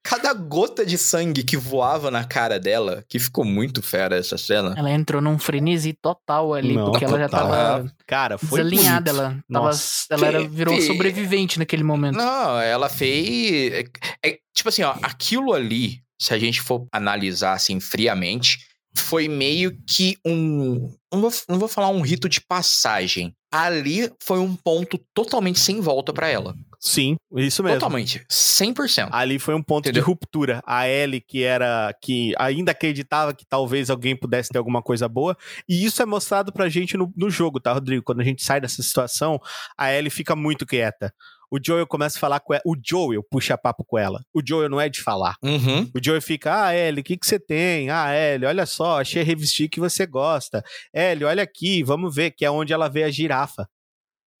cada gota de sangue que voava na cara dela, que ficou muito fera essa cena. Ela entrou num frenesi total ali, Não, porque total. ela já tava cara, foi desalinhada, ela tava, ela era, virou sobrevivente naquele momento. Não, ela fez é, é, tipo assim, ó, aquilo ali, se a gente for analisar assim friamente, foi meio que um. Não vou, não vou falar um rito de passagem. Ali foi um ponto totalmente sem volta para ela. Sim, isso mesmo. Totalmente, 100%. Ali foi um ponto Entendeu? de ruptura. A Ellie, que era. que ainda acreditava que talvez alguém pudesse ter alguma coisa boa. E isso é mostrado pra gente no, no jogo, tá, Rodrigo? Quando a gente sai dessa situação, a Ellie fica muito quieta o Joel começa a falar com ela. O Joel puxa papo com ela. O Joel não é de falar. Uhum. O Joel fica, ah, Ellie, o que, que você tem? Ah, Ellie, olha só, achei a revestir que você gosta. Ellie, olha aqui, vamos ver, que é onde ela vê a girafa.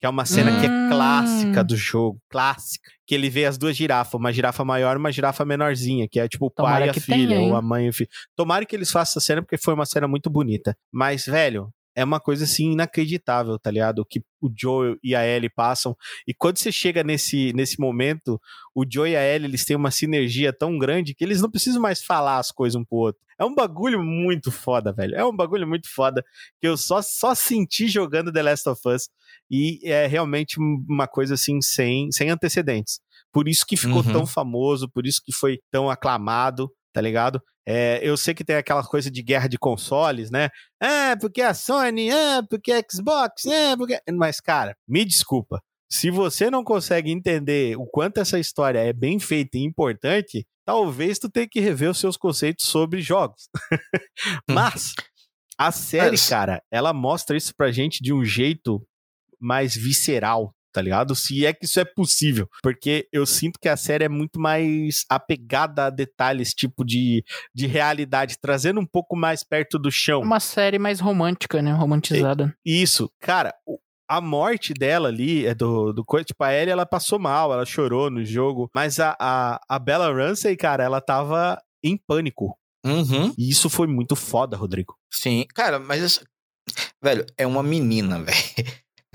Que é uma cena hum. que é clássica hum. do jogo, clássica. Que ele vê as duas girafas, uma girafa maior e uma girafa menorzinha, que é tipo o Tomara pai e a filha, tenha, ou a mãe e o filho. Tomara que eles façam essa cena, porque foi uma cena muito bonita. Mas, velho, é uma coisa assim inacreditável, tá ligado? O que o Joe e a Ellie passam. E quando você chega nesse, nesse momento, o Joe e a Ellie, eles têm uma sinergia tão grande que eles não precisam mais falar as coisas um pro outro. É um bagulho muito foda, velho. É um bagulho muito foda que eu só, só senti jogando The Last of Us. E é realmente uma coisa assim sem, sem antecedentes. Por isso que ficou Uhum. tão famoso, por isso que foi tão aclamado, tá ligado? É, eu sei que tem aquela coisa de guerra de consoles, né? É, porque a Sony, é, porque a Xbox, é, porque. Mas, cara, me desculpa. Se você não consegue entender o quanto essa história é bem feita e importante, talvez tu tenha que rever os seus conceitos sobre jogos. Mas a série, cara, ela mostra isso pra gente de um jeito mais visceral, tá ligado? Se é que isso é possível. Porque eu sinto que a série é muito mais apegada a detalhes, tipo de, de realidade, trazendo um pouco mais perto do chão. Uma série mais romântica, né? Romantizada. Isso, cara, o- a morte dela ali é do, do coisa. Tipo, a Ellie, ela passou mal, ela chorou no jogo. Mas a, a, a Bella Ramsey, cara, ela tava em pânico. Uhum. E isso foi muito foda, Rodrigo. Sim, cara, mas velho, é uma menina, velho.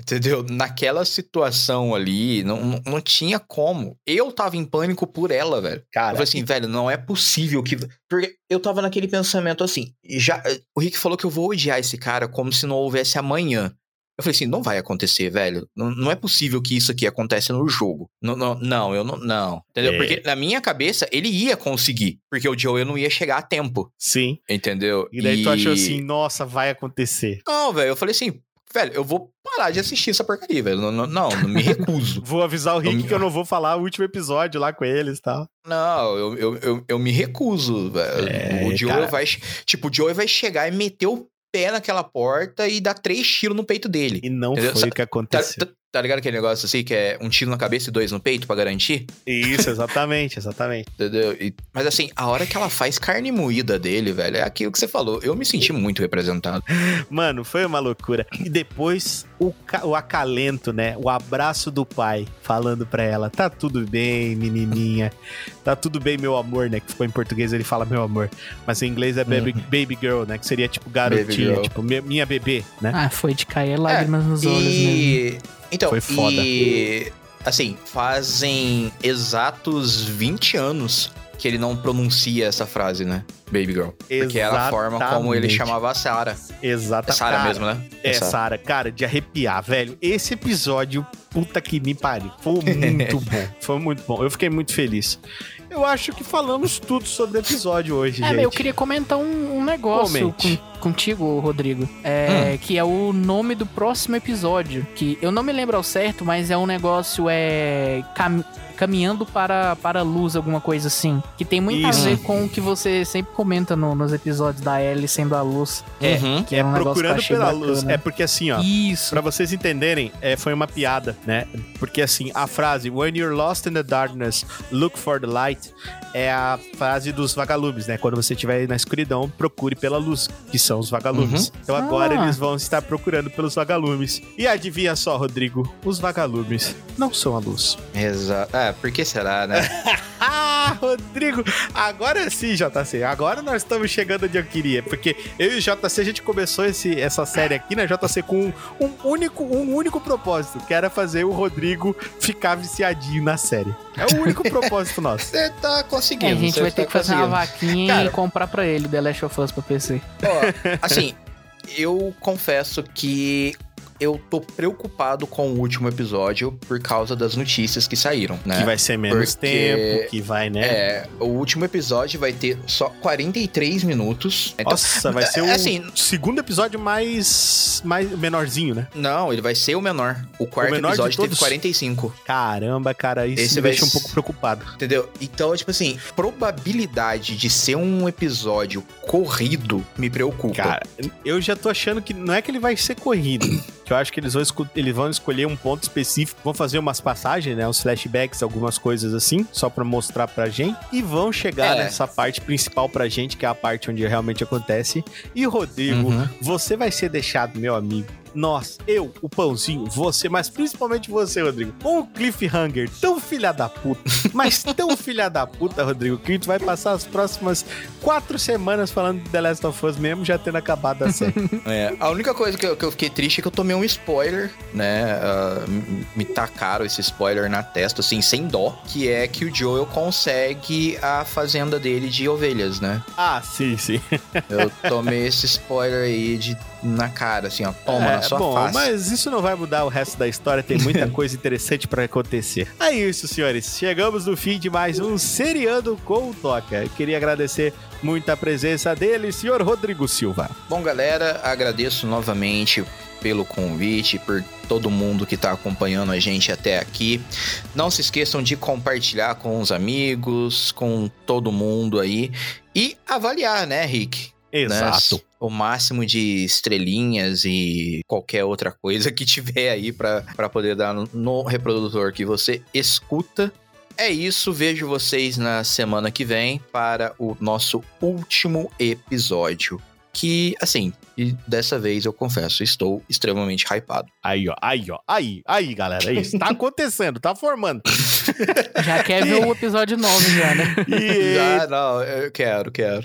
Entendeu? Naquela situação ali, não, não, tinha como. Eu tava em pânico por ela, velho. Eu Cara, falei assim, velho, não é possível que. Porque eu tava naquele pensamento assim. Já, o Rick falou que eu vou odiar esse cara como se não houvesse amanhã. Eu falei assim, não vai acontecer, velho. Não, não é possível que isso aqui aconteça no jogo. Não, não, não eu não. Não. Entendeu? É. Porque na minha cabeça ele ia conseguir. Porque o Joe não ia chegar a tempo. sim. Entendeu? E daí tu achou assim, nossa, vai acontecer. Não, velho, eu falei assim, velho, eu vou parar de assistir essa porcaria, velho. Não, não, não, não me recuso. Vou avisar o Rick Eu que eu não vou falar o último episódio lá com eles e tal. não, eu, eu, eu, eu me recuso, velho. É, o Joe cara. vai. Tipo, o Joe vai chegar e meter o pé naquela porta e dar três tiros no peito dele. E não Entendeu? foi o que Tá, aconteceu. tá- tá ligado aquele negócio assim, que é um tiro na cabeça e dois no peito pra garantir? Isso, exatamente, exatamente. Entendeu? E- mas assim, a hora que ela faz carne moída dele, velho, é aquilo que você falou. Eu me senti muito representado. Mano, foi uma loucura. E depois o, o acalento, né? O abraço do pai falando pra ela: tá tudo bem, menininha. Tá tudo bem, meu amor, né? Que ficou em português ele fala meu amor. Mas em inglês é baby, Uhum. baby girl, né? Que seria tipo garotinha, tipo mi- minha bebê, né? Ah, foi de cair lágrimas nos olhos mesmo. Então, Foi foda. e. Assim, fazem exatos 20 anos que ele não pronuncia essa frase, né? Baby girl. Porque era a forma como ele chamava a Sarah. É Exatamente. Sarah Cara, mesmo, né? É, Sarah. Sara, cara, de arrepiar, velho. Esse episódio, puta que me pariu. Foi muito bom. Foi muito bom. Eu fiquei muito feliz. Eu acho que falamos tudo sobre o episódio hoje, É, gente. mas eu queria comentar um, um negócio com- contigo, Rodrigo. É, Que é o nome do próximo episódio. Que eu não me lembro ao certo, mas é um negócio é. cam- Caminhando para, para a luz, alguma coisa assim. Que tem muito Isso. a ver com o que você sempre comenta no- nos episódios da Ellie sendo a luz. É, Uhum. Que é um eu Procurando pela bacana. luz. É porque assim, ó. Isso. Pra vocês entenderem, é, foi uma piada, né? Porque assim, a frase When you're lost in the darkness, look for the light é a frase dos vagalumes, né? Quando você estiver na escuridão, procure pela luz, que são os vagalumes. Então agora Ah. eles vão estar procurando pelos vagalumes. E adivinha só, Rodrigo, os vagalumes não são a luz. Exato. É, por que será, né? Ah, Rodrigo, agora sim, JC. Agora nós estamos chegando onde eu queria. Porque eu e o JC, a gente começou esse, essa série aqui, né, JC, com um único, um único propósito, que era fazer o Rodrigo ficar viciadinho na série. É o único propósito nosso. Você tá É, conseguindo. a gente vai tá ter que fazer uma vaquinha Cara- e comprar pra ele The Last of Us pra PC. Ó, assim, eu confesso que eu tô preocupado com o último episódio por causa das notícias que saíram, né? Que vai ser menos Porque- tempo, que vai, né? É, o último episódio vai ter só 43 minutos. Então, Nossa, vai ser o assim- segundo episódio mais, mais menorzinho, né? não, ele vai ser o menor. O quarto menor de episódio teve todos? 45, Caramba, cara, isso Esse me vai deixa um pouco preocupado. entendeu? Então, tipo assim, probabilidade de ser um episódio corrido me preocupa. Cara, eu já tô achando que não é que ele vai ser corrido. que eu acho que eles vão, esco- eles vão escolher um ponto específico, vão fazer umas passagens, né? Uns flashbacks, algumas coisas assim, só pra mostrar pra gente. E vão chegar É. nessa parte principal pra gente, que é a parte onde realmente acontece. E, Rodrigo, Uhum. você vai ser deixado, meu amigo, nós, eu, o Pãozinho, você, mas principalmente você, Rodrigo, com um cliffhanger tão filha da puta, mas tão filha da puta, Rodrigo, que a gente vai passar as próximas quatro semanas falando de The Last of Us mesmo, já tendo acabado a série. É, a única coisa que eu, que eu fiquei triste é que eu tomei um spoiler, né? Uh, me tacaram esse spoiler na testa, assim, sem dó, que é que o Joel consegue a fazenda dele de ovelhas, né? Ah, sim, sim. Eu tomei esse spoiler aí de na cara, assim, ó, toma é, na sua bom, face. Mas isso não vai mudar o resto da história, tem muita coisa interessante para acontecer. É isso, senhores. Chegamos no fim de mais um Seriando com o Toca. Eu queria agradecer muito a presença dele, senhor Rodrigo Silva. Bom, galera, agradeço novamente pelo convite, por todo mundo que está acompanhando a gente até aqui. Não se esqueçam de compartilhar com os amigos, com todo mundo aí e avaliar, né, Rick? Exato. Né? O máximo de estrelinhas e qualquer outra coisa que tiver aí para poder dar no, no reprodutor que você escuta. É isso, vejo vocês na semana que vem para o nosso último episódio. Que, assim, e dessa vez eu confesso, estou extremamente hypado. Aí, ó, aí, ó, aí, aí, galera, é isso. Tá acontecendo, tá formando. Já quer ver o episódio 9 já, né? E... Já, não, eu quero, quero.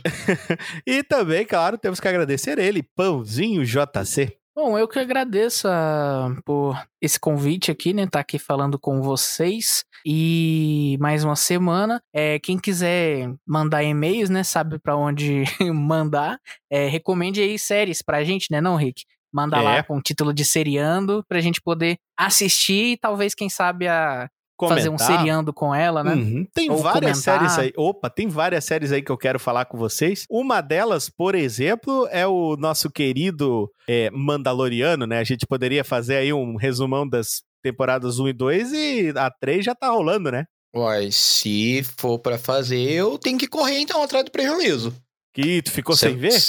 e também, claro, temos que agradecer ele, Pãozinho JC. Bom, eu que agradeço a, ah, por esse convite aqui, né? Tá aqui falando com vocês. E mais uma semana. É, quem quiser mandar e-mails, né? Sabe para onde mandar. É, recomende aí séries pra gente, né, não, Rick? Manda é. lá com o título de seriando pra gente poder assistir e talvez, quem sabe, a Comentar. fazer um seriando com ela, né? Uhum. Tem Ou várias comentar. séries aí. Opa, tem várias séries aí que eu quero falar com vocês. Uma delas, por exemplo, é o nosso querido é, Mandaloriano, né? A gente poderia fazer aí um resumão das temporadas 1 e 2 e a 3 já tá rolando, né? Uai, se for para fazer, eu tenho que correr então atrás do prejuízo. Que tu ficou Cê... sem ver?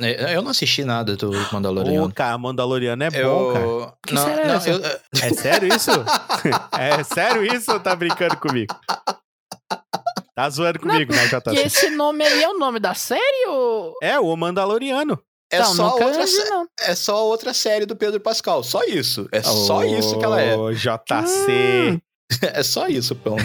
É, eu não assisti nada do Mandaloriano. Ô, cara, Mandaloriano é bom, cara. Que não, sério não, eu... É sério isso? é sério isso ou tá brincando comigo? Tá zoando comigo, não, né, JC? E esse nome aí é o nome da série ou... É, o Mandaloriano. É, não, só outra não. é só outra série do Pedro Pascal. Só isso. É só isso que ela é. JC. Hum. É só isso, pão.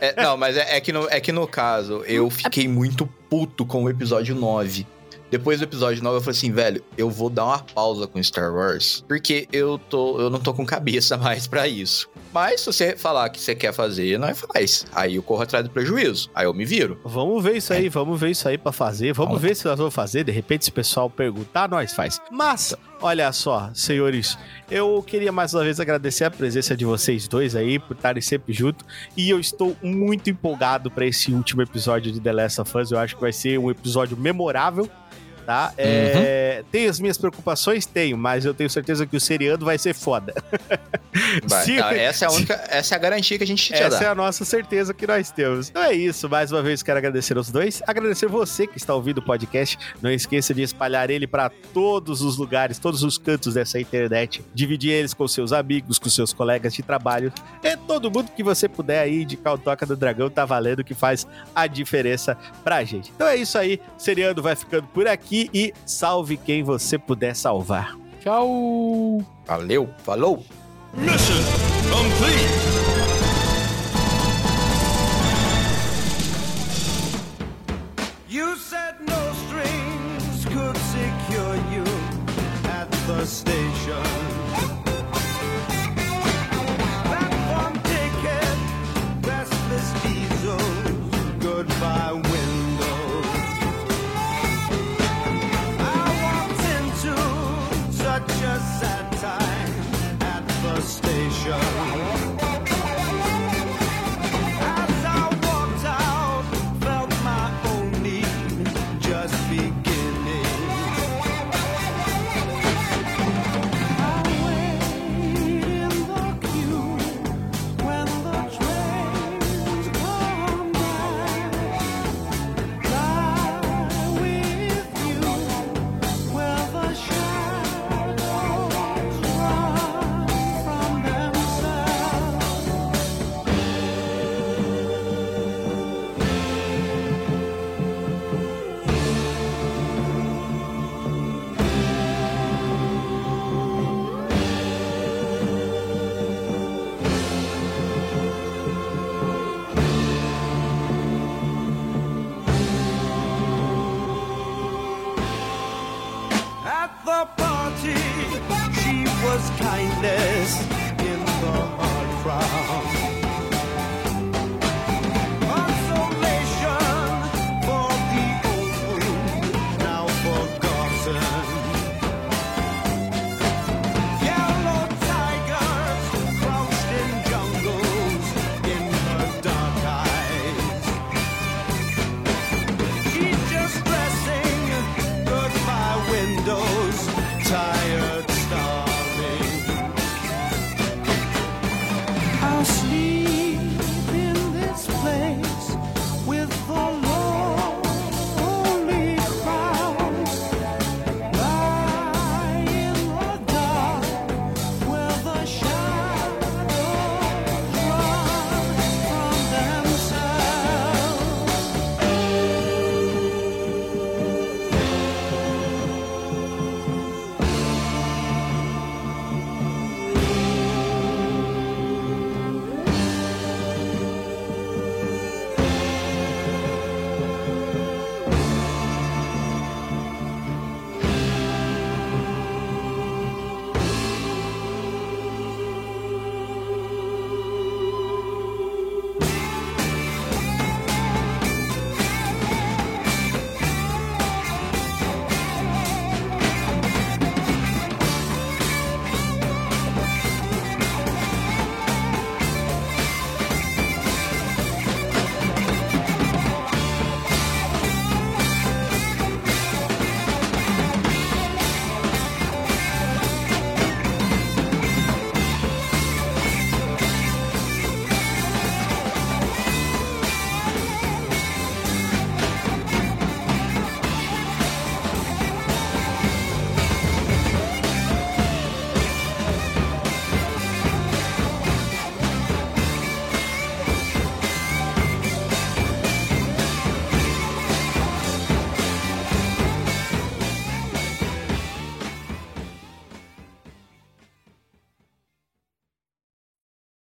é, não, mas é, é, que no, é que no caso, eu fiquei muito puto com o episódio 9. Depois do episódio 9, eu falei assim, velho, eu vou dar uma pausa com Star Wars, porque eu tô, eu não tô com cabeça mais para isso. Mas se você falar que você quer fazer, nós faz. Aí eu corro atrás do prejuízo. Aí eu me viro. Vamos ver isso aí, é. vamos ver isso aí para fazer. Vamos, vamos ver se nós vamos fazer. De repente, se o pessoal perguntar, nós faz. Mas, olha só, senhores, eu queria mais uma vez agradecer a presença de vocês dois aí por estarem sempre junto. E eu estou muito empolgado para esse último episódio de The Last of Us. Eu acho que vai ser um episódio memorável tá? É, uhum. Tenho as minhas preocupações? Tenho, mas eu tenho certeza que o seriando vai ser foda. Vai, Se... essa é a única, essa é a garantia que a gente te Essa dá. é a nossa certeza que nós temos. Então é isso, mais uma vez quero agradecer aos dois, agradecer você que está ouvindo o podcast, não esqueça de espalhar ele para todos os lugares, todos os cantos dessa internet, dividir eles com seus amigos, com seus colegas de trabalho, e todo mundo que você puder aí de o Toca do Dragão tá valendo que faz a diferença pra gente. Então é isso aí, seriando vai ficando por aqui aqui e salve quem você puder salvar. Tchau! Valeu, falou! Mission complete! You said no strings could secure you at the station. Revolution.